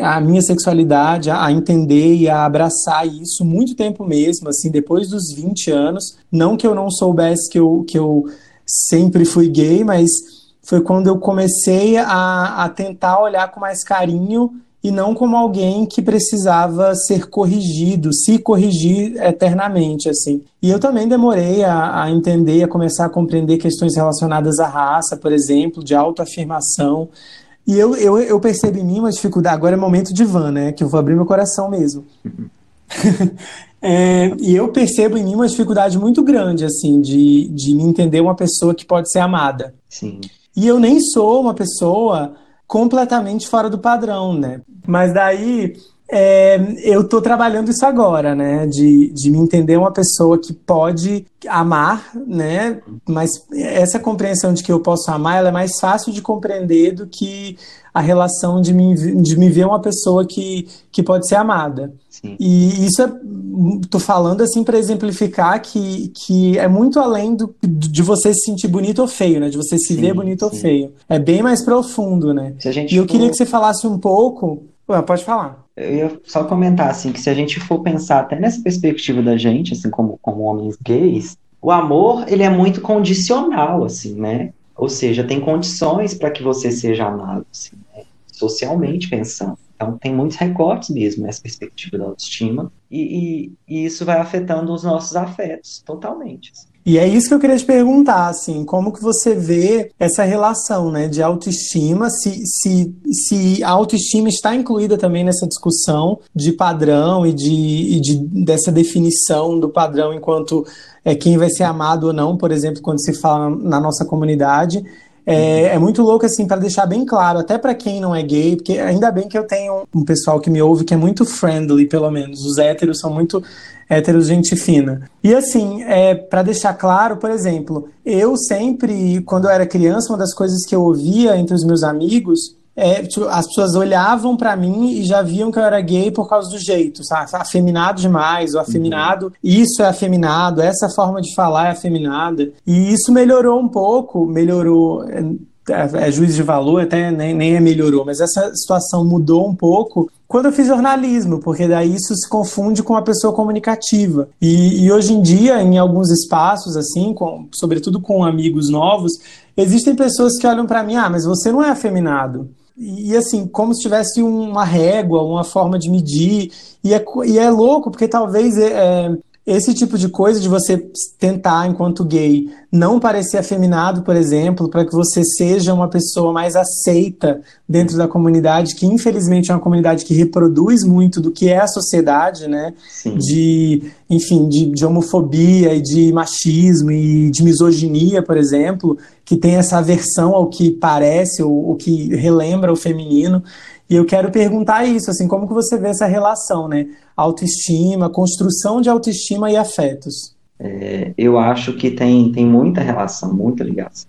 a minha sexualidade, a, entender e a abraçar isso muito tempo mesmo, assim, depois dos 20 anos. Não que eu não soubesse que eu, que eu sempre fui gay, mas foi quando eu comecei a, a tentar olhar com mais carinho e não como alguém que precisava ser corrigido, se corrigir eternamente, assim. E eu também demorei a, a entender, a começar a compreender questões relacionadas à raça, por exemplo, de autoafirmação. E eu, eu, eu percebo em mim uma dificuldade, agora é momento de van, né, que eu vou abrir meu coração mesmo. é, e eu percebo em mim uma dificuldade muito grande, assim, de, de me entender uma pessoa que pode ser amada. Sim. E eu nem sou uma pessoa completamente fora do padrão, né? Mas daí é, eu tô trabalhando isso agora, né? De, de me entender uma pessoa que pode amar, né? Mas essa compreensão de que eu posso amar, ela é mais fácil de compreender do que a relação de me, de me ver uma pessoa que, que pode ser amada. Sim. E isso é, tô falando assim para exemplificar que, que é muito além do, de você se sentir bonito ou feio, né? De você se sim, ver bonito sim. ou feio. É bem mais profundo, né? e eu for... queria que você falasse um pouco. Ué, pode falar. Eu ia só comentar assim que se a gente for pensar até nessa perspectiva da gente, assim como como homens gays, o amor ele é muito condicional, assim, né? Ou seja, tem condições para que você seja amado, assim, né? socialmente pensando. Então, tem muitos recortes mesmo nessa perspectiva da autoestima, e, e, e isso vai afetando os nossos afetos totalmente. Assim. E é isso que eu queria te perguntar, assim, como que você vê essa relação, né, de autoestima, se, se, se a autoestima está incluída também nessa discussão de padrão e de, e de dessa definição do padrão enquanto é, quem vai ser amado ou não, por exemplo, quando se fala na nossa comunidade. É, é, muito louco, assim, para deixar bem claro, até para quem não é gay, porque ainda bem que eu tenho um pessoal que me ouve que é muito friendly, pelo menos. Os héteros são muito héteros, gente fina. E assim, é, para deixar claro, por exemplo, eu sempre, quando eu era criança, uma das coisas que eu ouvia entre os meus amigos é, tipo, as pessoas olhavam para mim e já viam que eu era gay por causa do jeito, sabe? Afeminado demais, o afeminado, uhum. isso é afeminado, essa forma de falar é afeminada. E isso melhorou um pouco, melhorou. É, é, é juízo de valor, até nem, nem é melhorou, mas essa situação mudou um pouco quando eu fiz jornalismo, porque daí isso se confunde com a pessoa comunicativa. E, e hoje em dia, em alguns espaços, assim, com, sobretudo com amigos novos, existem pessoas que olham para mim, ah, mas você não é afeminado e assim, como se tivesse uma régua, uma forma de medir. E é, e é louco, porque talvez é, é esse tipo de coisa de você tentar, enquanto gay, não parecer afeminado, por exemplo, para que você seja uma pessoa mais aceita dentro da comunidade, que infelizmente é uma comunidade que reproduz muito do que é a sociedade, né? Sim. De, enfim, de, de homofobia e de machismo e de misoginia, por exemplo, que tem essa aversão ao que parece ou o que relembra o feminino. E eu quero perguntar isso, assim, como que você vê essa relação, né? Autoestima, construção de autoestima e afetos. É, eu acho que tem, tem muita relação, muita ligação.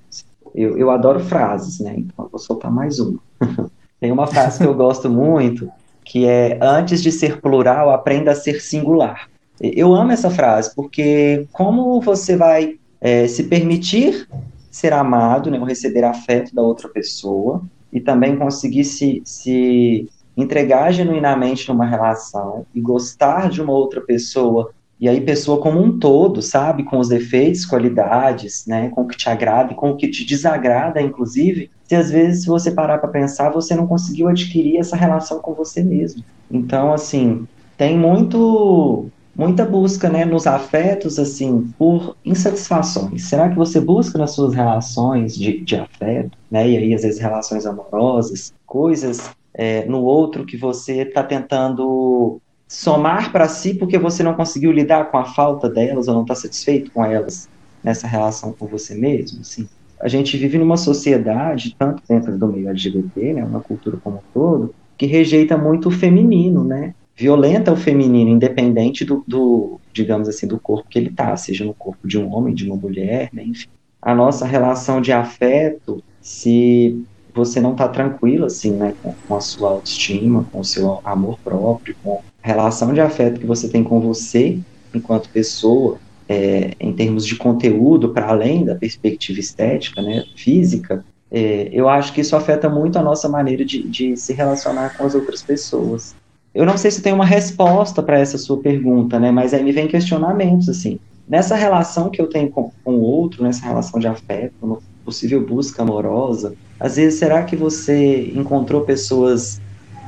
Eu, eu adoro frases, né? Então eu vou soltar mais uma. tem uma frase que eu gosto muito, que é antes de ser plural, aprenda a ser singular. Eu amo essa frase, porque como você vai é, se permitir ser amado, né, ou receber afeto da outra pessoa, e também conseguir se, se entregar genuinamente numa relação e gostar de uma outra pessoa, e aí pessoa como um todo, sabe, com os defeitos, qualidades, né, com o que te agrada e com o que te desagrada, inclusive, se às vezes se você parar para pensar, você não conseguiu adquirir essa relação com você mesmo. Então, assim, tem muito muita busca, né, nos afetos, assim, por insatisfações. Será que você busca nas suas relações de, de afeto, né, e aí às vezes relações amorosas, coisas é, no outro que você está tentando somar para si porque você não conseguiu lidar com a falta delas ou não está satisfeito com elas nessa relação com você mesmo, assim. A gente vive numa sociedade, tanto dentro do meio LGBT, né, uma cultura como um todo, que rejeita muito o feminino, né? Violenta o feminino, independente do, do, digamos assim, do corpo que ele tá, seja no corpo de um homem, de uma mulher, né, enfim. A nossa relação de afeto, se você não tá tranquilo, assim, né, com, com, a sua autoestima, com o seu amor próprio, com a relação de afeto que você tem com você, enquanto pessoa, é, em termos de conteúdo, para além da perspectiva estética, né, física, É, eu acho que isso afeta muito a nossa maneira de, de se relacionar com as outras pessoas. Eu não sei se tem uma resposta para essa sua pergunta, né? Mas aí me vem questionamentos, assim. Nessa relação que eu tenho com, o outro, nessa relação de afeto, uma possível busca amorosa, às vezes, será que você encontrou pessoas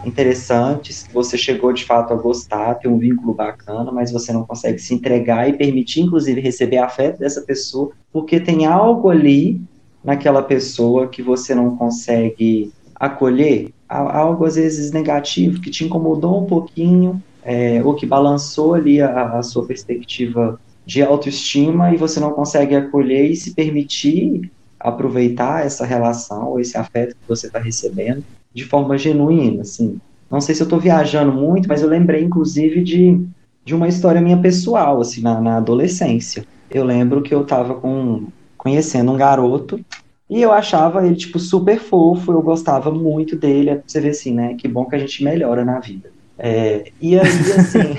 interessantes, que você chegou de fato a gostar, ter um vínculo bacana, mas você não consegue se entregar e permitir, inclusive, receber afeto dessa pessoa, porque tem algo ali naquela pessoa que você não consegue acolher, algo às vezes negativo, que te incomodou um pouquinho, é, ou que balançou ali a, a sua perspectiva de autoestima e você não consegue acolher e se permitir aproveitar essa relação ou esse afeto que você está recebendo de forma genuína, assim. Não sei se eu estou viajando muito, mas eu lembrei, inclusive, de, de uma história minha pessoal, assim, na, na adolescência. Eu lembro que eu estava com, conhecendo um garoto e eu achava ele, tipo, super fofo, eu gostava muito dele. É você ver assim, né? Que bom que a gente melhora na vida. É, e aí, assim,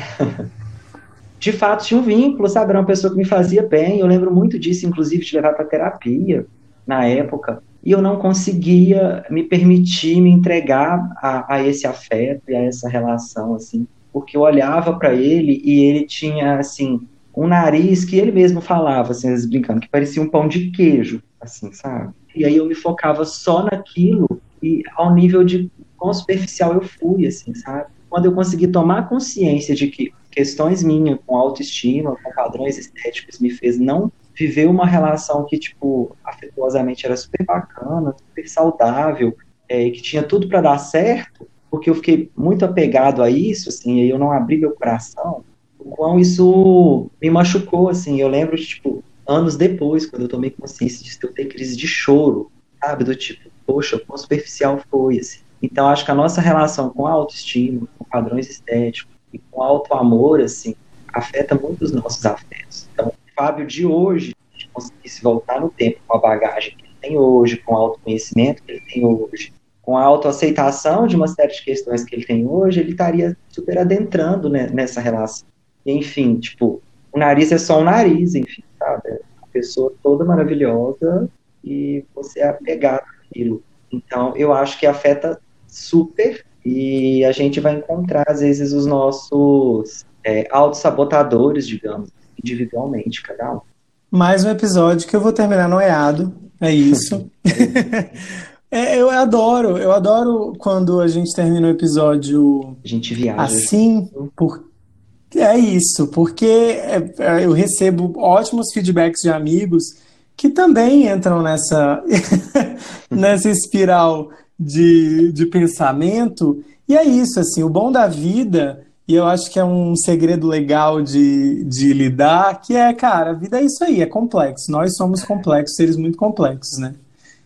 de fato tinha um vínculo, sabe? Era uma pessoa que me fazia bem. Eu lembro muito disso, inclusive, de levar para terapia na época e eu não conseguia me permitir me entregar a, a esse afeto e a essa relação, assim, porque eu olhava para ele e ele tinha, assim, um nariz que ele mesmo falava, assim, às vezes brincando, que parecia um pão de queijo, assim, sabe? E aí eu me focava só naquilo e ao nível de quão superficial eu fui, assim, sabe? Quando eu consegui tomar consciência de que questões minhas com autoestima, com padrões estéticos me fez não viver uma relação que, tipo, afetuosamente era super bacana, super saudável, é, que tinha tudo para dar certo, porque eu fiquei muito apegado a isso, assim, e eu não abri meu coração, o quão isso me machucou, assim, eu lembro de, tipo, anos depois, quando eu tomei consciência disso, eu ter crise de choro, sabe, do tipo, poxa, quão superficial foi, assim. Então, acho que a nossa relação com a autoestima, com padrões estéticos e com auto-amor, assim, afeta muito os nossos afetos. Então, Fábio de hoje conseguisse voltar no tempo com a bagagem que ele tem hoje, com o autoconhecimento que ele tem hoje, com a autoaceitação de uma série de questões que ele tem hoje, ele estaria super adentrando né, nessa relação. Enfim, tipo, o nariz é só um nariz, enfim, sabe? É uma pessoa toda maravilhosa e você é apegado àquilo. Então, eu acho que afeta super e a gente vai encontrar, às vezes, os nossos é, autossabotadores, digamos, individualmente, cada um. Mais um episódio que eu vou terminar noiado, é isso. é, eu adoro, eu adoro quando a gente termina o episódio a gente viaja. assim, por... é isso, porque é, é, eu recebo ótimos feedbacks de amigos que também entram nessa, nessa espiral de, de pensamento, e é isso, assim, o bom da vida e eu acho que é um segredo legal de, de lidar, que é, cara, a vida é isso aí, é complexo. Nós somos complexos, seres muito complexos, né?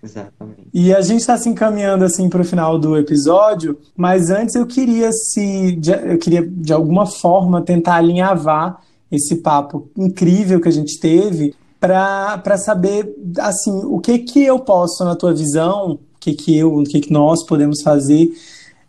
Exatamente. E a gente está se encaminhando assim para o final do episódio, mas antes eu queria se eu queria de alguma forma tentar alinhavar esse papo incrível que a gente teve para saber assim o que que eu posso na tua visão, o que que eu, o que que nós podemos fazer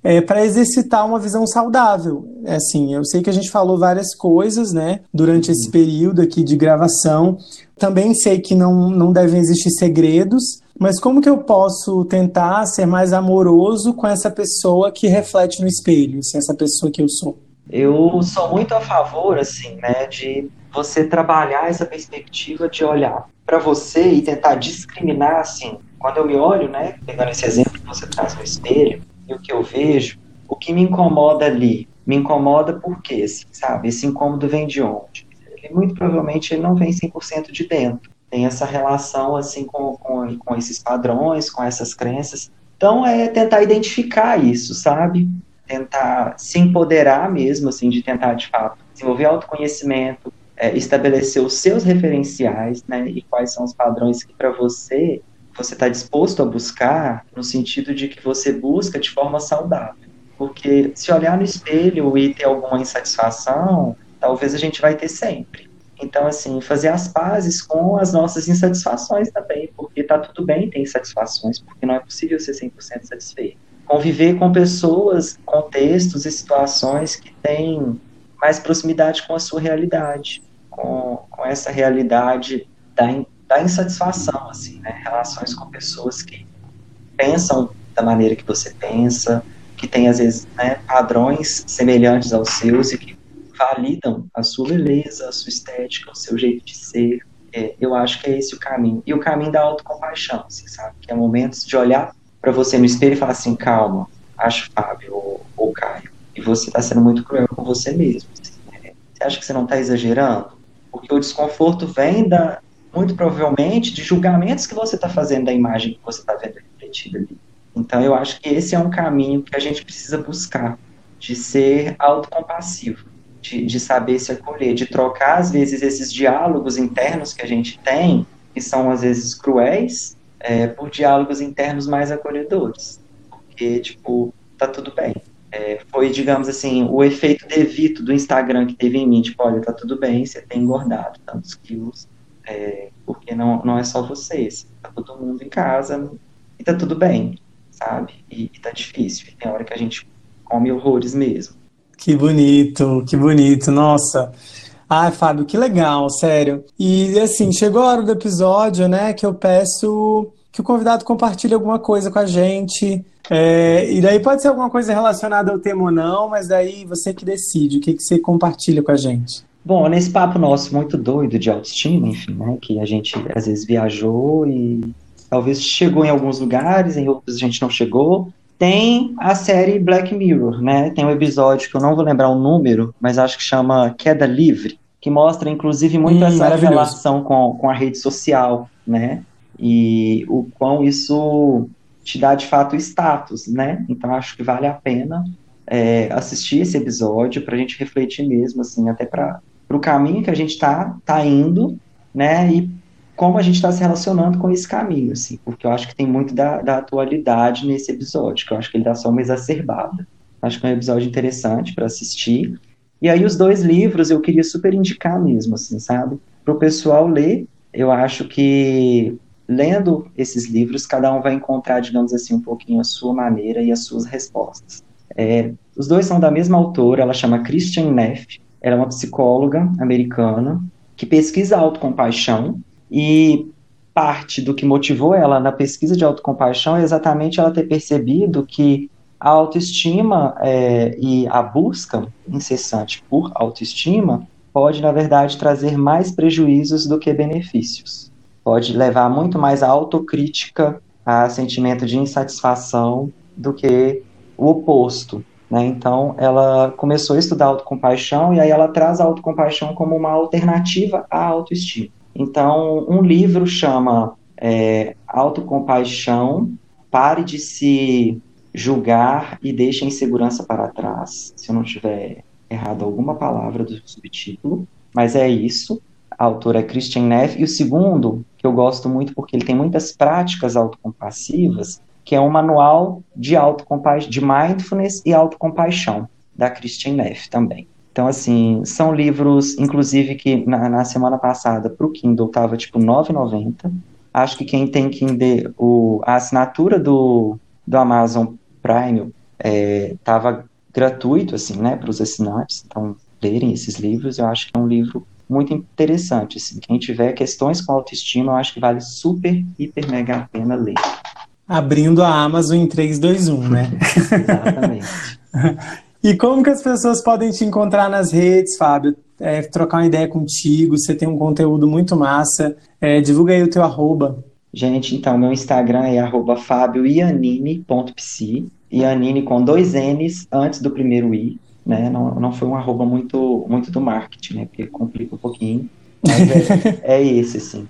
é, para exercitar uma visão saudável. É assim, eu sei que a gente falou várias coisas, né, durante esse uhum. período aqui de gravação. Também sei que não, não devem existir segredos, mas como que eu posso tentar ser mais amoroso com essa pessoa que reflete no espelho, assim, essa pessoa que eu sou? Eu sou muito a favor, assim, né, de você trabalhar essa perspectiva de olhar para você e tentar discriminar, assim. Quando eu me olho, né, pegando esse exemplo que você traz no espelho, e o que eu vejo, o que me incomoda ali, me incomoda por quê, assim, sabe? Esse incômodo vem de onde? Ele, muito provavelmente ele não vem 100% de dentro. Tem essa relação assim com, com, com esses padrões, com essas crenças. Então é tentar identificar isso, sabe? Tentar se empoderar mesmo, assim, de tentar de fato desenvolver autoconhecimento, é, estabelecer os seus referenciais, né? E quais são os padrões que para você você está disposto a buscar no sentido de que você busca de forma saudável. Porque se olhar no espelho e ter alguma insatisfação, talvez a gente vai ter sempre. Então, assim, fazer as pazes com as nossas insatisfações também, porque tá tudo bem ter insatisfações, porque não é possível ser 100% satisfeito. Conviver com pessoas, contextos e situações que têm mais proximidade com a sua realidade, com, com essa realidade da da insatisfação, assim, né? Relações com pessoas que pensam da maneira que você pensa, que tem às vezes né, padrões semelhantes aos seus e que validam a sua beleza, a sua estética, o seu jeito de ser. É, eu acho que é esse o caminho. E o caminho da autocompaixão, assim, sabe? Que é momentos de olhar para você no espelho e falar assim, calma, acho Fábio ou, ou Caio, e você está sendo muito cruel com você mesmo. Assim, né? Você acha que você não está exagerando? Porque o desconforto vem da, muito provavelmente, de julgamentos que você está fazendo da imagem que você está vendo refletida ali. Então, eu acho que esse é um caminho que a gente precisa buscar, de ser autocompassivo, de, de saber se acolher, de trocar, às vezes, esses diálogos internos que a gente tem, que são, às vezes, cruéis, é, por diálogos internos mais acolhedores. Porque, tipo, tá tudo bem. É, foi, digamos assim, o efeito devito do Instagram que teve em mim, tipo, olha, tá tudo bem, você tem engordado tantos quilos, é, porque não, não é só vocês, tá todo mundo em casa e tá tudo bem, sabe? E, e tá difícil, e tem hora que a gente come horrores mesmo. Que bonito, que bonito, nossa. Ai, Fábio, que legal, sério. E assim, chegou a hora do episódio, né, que eu peço que o convidado compartilhe alguma coisa com a gente. É, e daí pode ser alguma coisa relacionada ao tema ou não, mas daí você que decide o que, que você compartilha com a gente. Bom, nesse papo nosso muito doido de autoestima, enfim, né, que a gente às vezes viajou e talvez chegou em alguns lugares, em outros a gente não chegou. Tem a série Black Mirror, né? Tem um episódio que eu não vou lembrar o número, mas acho que chama Queda Livre, que mostra inclusive muito hum, essa relação com, com a rede social, né? E o quão isso te dá de fato status, né? Então acho que vale a pena é, assistir esse episódio para a gente refletir mesmo, assim, até para o caminho que a gente está tá indo, né? E como a gente está se relacionando com esse caminho, assim, porque eu acho que tem muito da, da atualidade nesse episódio, que eu acho que ele dá só uma exacerbada. Acho que é um episódio interessante para assistir. E aí os dois livros eu queria super indicar mesmo, assim, sabe? Para o pessoal ler, eu acho que lendo esses livros, cada um vai encontrar, digamos assim, um pouquinho a sua maneira e as suas respostas. É, os dois são da mesma autora, ela chama Christian Neff, ela é uma psicóloga americana que pesquisa autocompaixão e parte do que motivou ela na pesquisa de autocompaixão é exatamente ela ter percebido que a autoestima é, e a busca incessante por autoestima pode, na verdade, trazer mais prejuízos do que benefícios pode levar muito mais a autocrítica, a sentimento de insatisfação do que o oposto. Né? Então, ela começou a estudar autocompaixão e aí ela traz a autocompaixão como uma alternativa à autoestima. Então, um livro chama é, Autocompaixão, Pare de se julgar e deixe a insegurança para trás. Se eu não tiver errado alguma palavra do subtítulo, mas é isso a autora é Christian Neff, e o segundo, que eu gosto muito porque ele tem muitas práticas autocompassivas, que é um manual de de mindfulness e autocompaixão, da Christian Neff também. Então, assim, são livros, inclusive, que na, na semana passada, para o Kindle, estava tipo R$ 9,90. Acho que quem tem Kindle, o, a assinatura do, do Amazon Prime estava é, gratuito, assim, né, para os assinantes. Então, lerem esses livros, eu acho que é um livro muito interessante. Assim. Quem tiver questões com autoestima, eu acho que vale super, hiper, mega a pena ler. Abrindo a Amazon em 3, 2, 1, né? Exatamente. e como que as pessoas podem te encontrar nas redes, Fábio? É, trocar uma ideia contigo, você tem um conteúdo muito massa. É, divulga aí o teu arroba. Gente, então, meu Instagram é arroba fabioianini.psi. Ianini com dois N's antes do primeiro I né? Não, não foi um arroba muito, muito do marketing, né? Porque complica um pouquinho. Mas é, é esse, assim.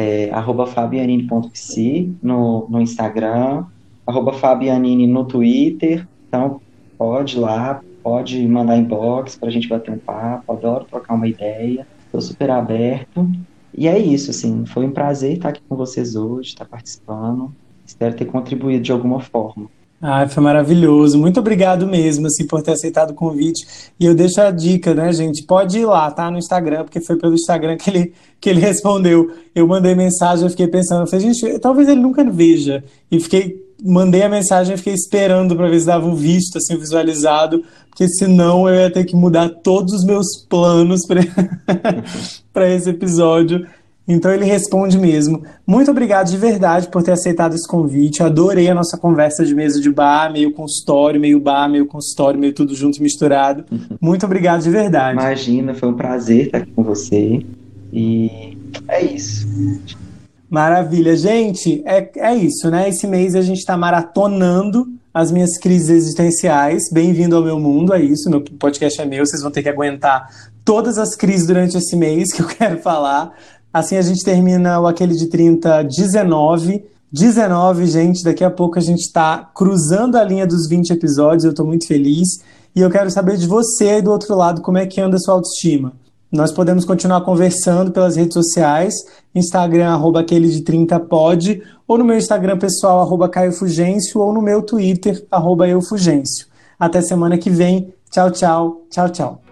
É, arroba fabianini.psi no, no Instagram, arroba fabianini no Twitter. Então, pode ir lá, pode mandar inbox para a gente bater um papo. Adoro trocar uma ideia. Estou super aberto. E é isso, assim. Foi um prazer estar aqui com vocês hoje, estar participando. Espero ter contribuído de alguma forma. Ah, foi maravilhoso. Muito obrigado mesmo, assim, por ter aceitado o convite. E eu deixo a dica, né, gente? Pode ir lá, tá? No Instagram, porque foi pelo Instagram que ele, que ele respondeu. Eu mandei mensagem, eu fiquei pensando, eu falei, gente, talvez ele nunca veja. E fiquei, mandei a mensagem fiquei esperando para ver se dava um visto, assim, visualizado, porque senão eu ia ter que mudar todos os meus planos para esse episódio. Então ele responde mesmo. Muito obrigado de verdade por ter aceitado esse convite. Eu adorei a nossa conversa de mesa de bar, meio consultório, meio bar, meio consultório, meio tudo junto misturado. Muito obrigado de verdade. Imagina, foi um prazer estar aqui com você. E é isso. Maravilha. Gente, é, é isso, né? Esse mês a gente está maratonando as minhas crises existenciais. Bem-vindo ao meu mundo, é isso. Meu podcast é meu, vocês vão ter que aguentar todas as crises durante esse mês que eu quero falar. Assim a gente termina o Aquele de 30 19. 19, gente, daqui a pouco a gente está cruzando a linha dos 20 episódios, eu estou muito feliz. E eu quero saber de você aí do outro lado como é que anda a sua autoestima. Nós podemos continuar conversando pelas redes sociais, Instagram, arroba aquele de 30 pod, ou no meu Instagram pessoal, arroba Caio Fugêncio, ou no meu Twitter, arroba Eufugêncio. Até semana que vem. Tchau, tchau. Tchau, tchau.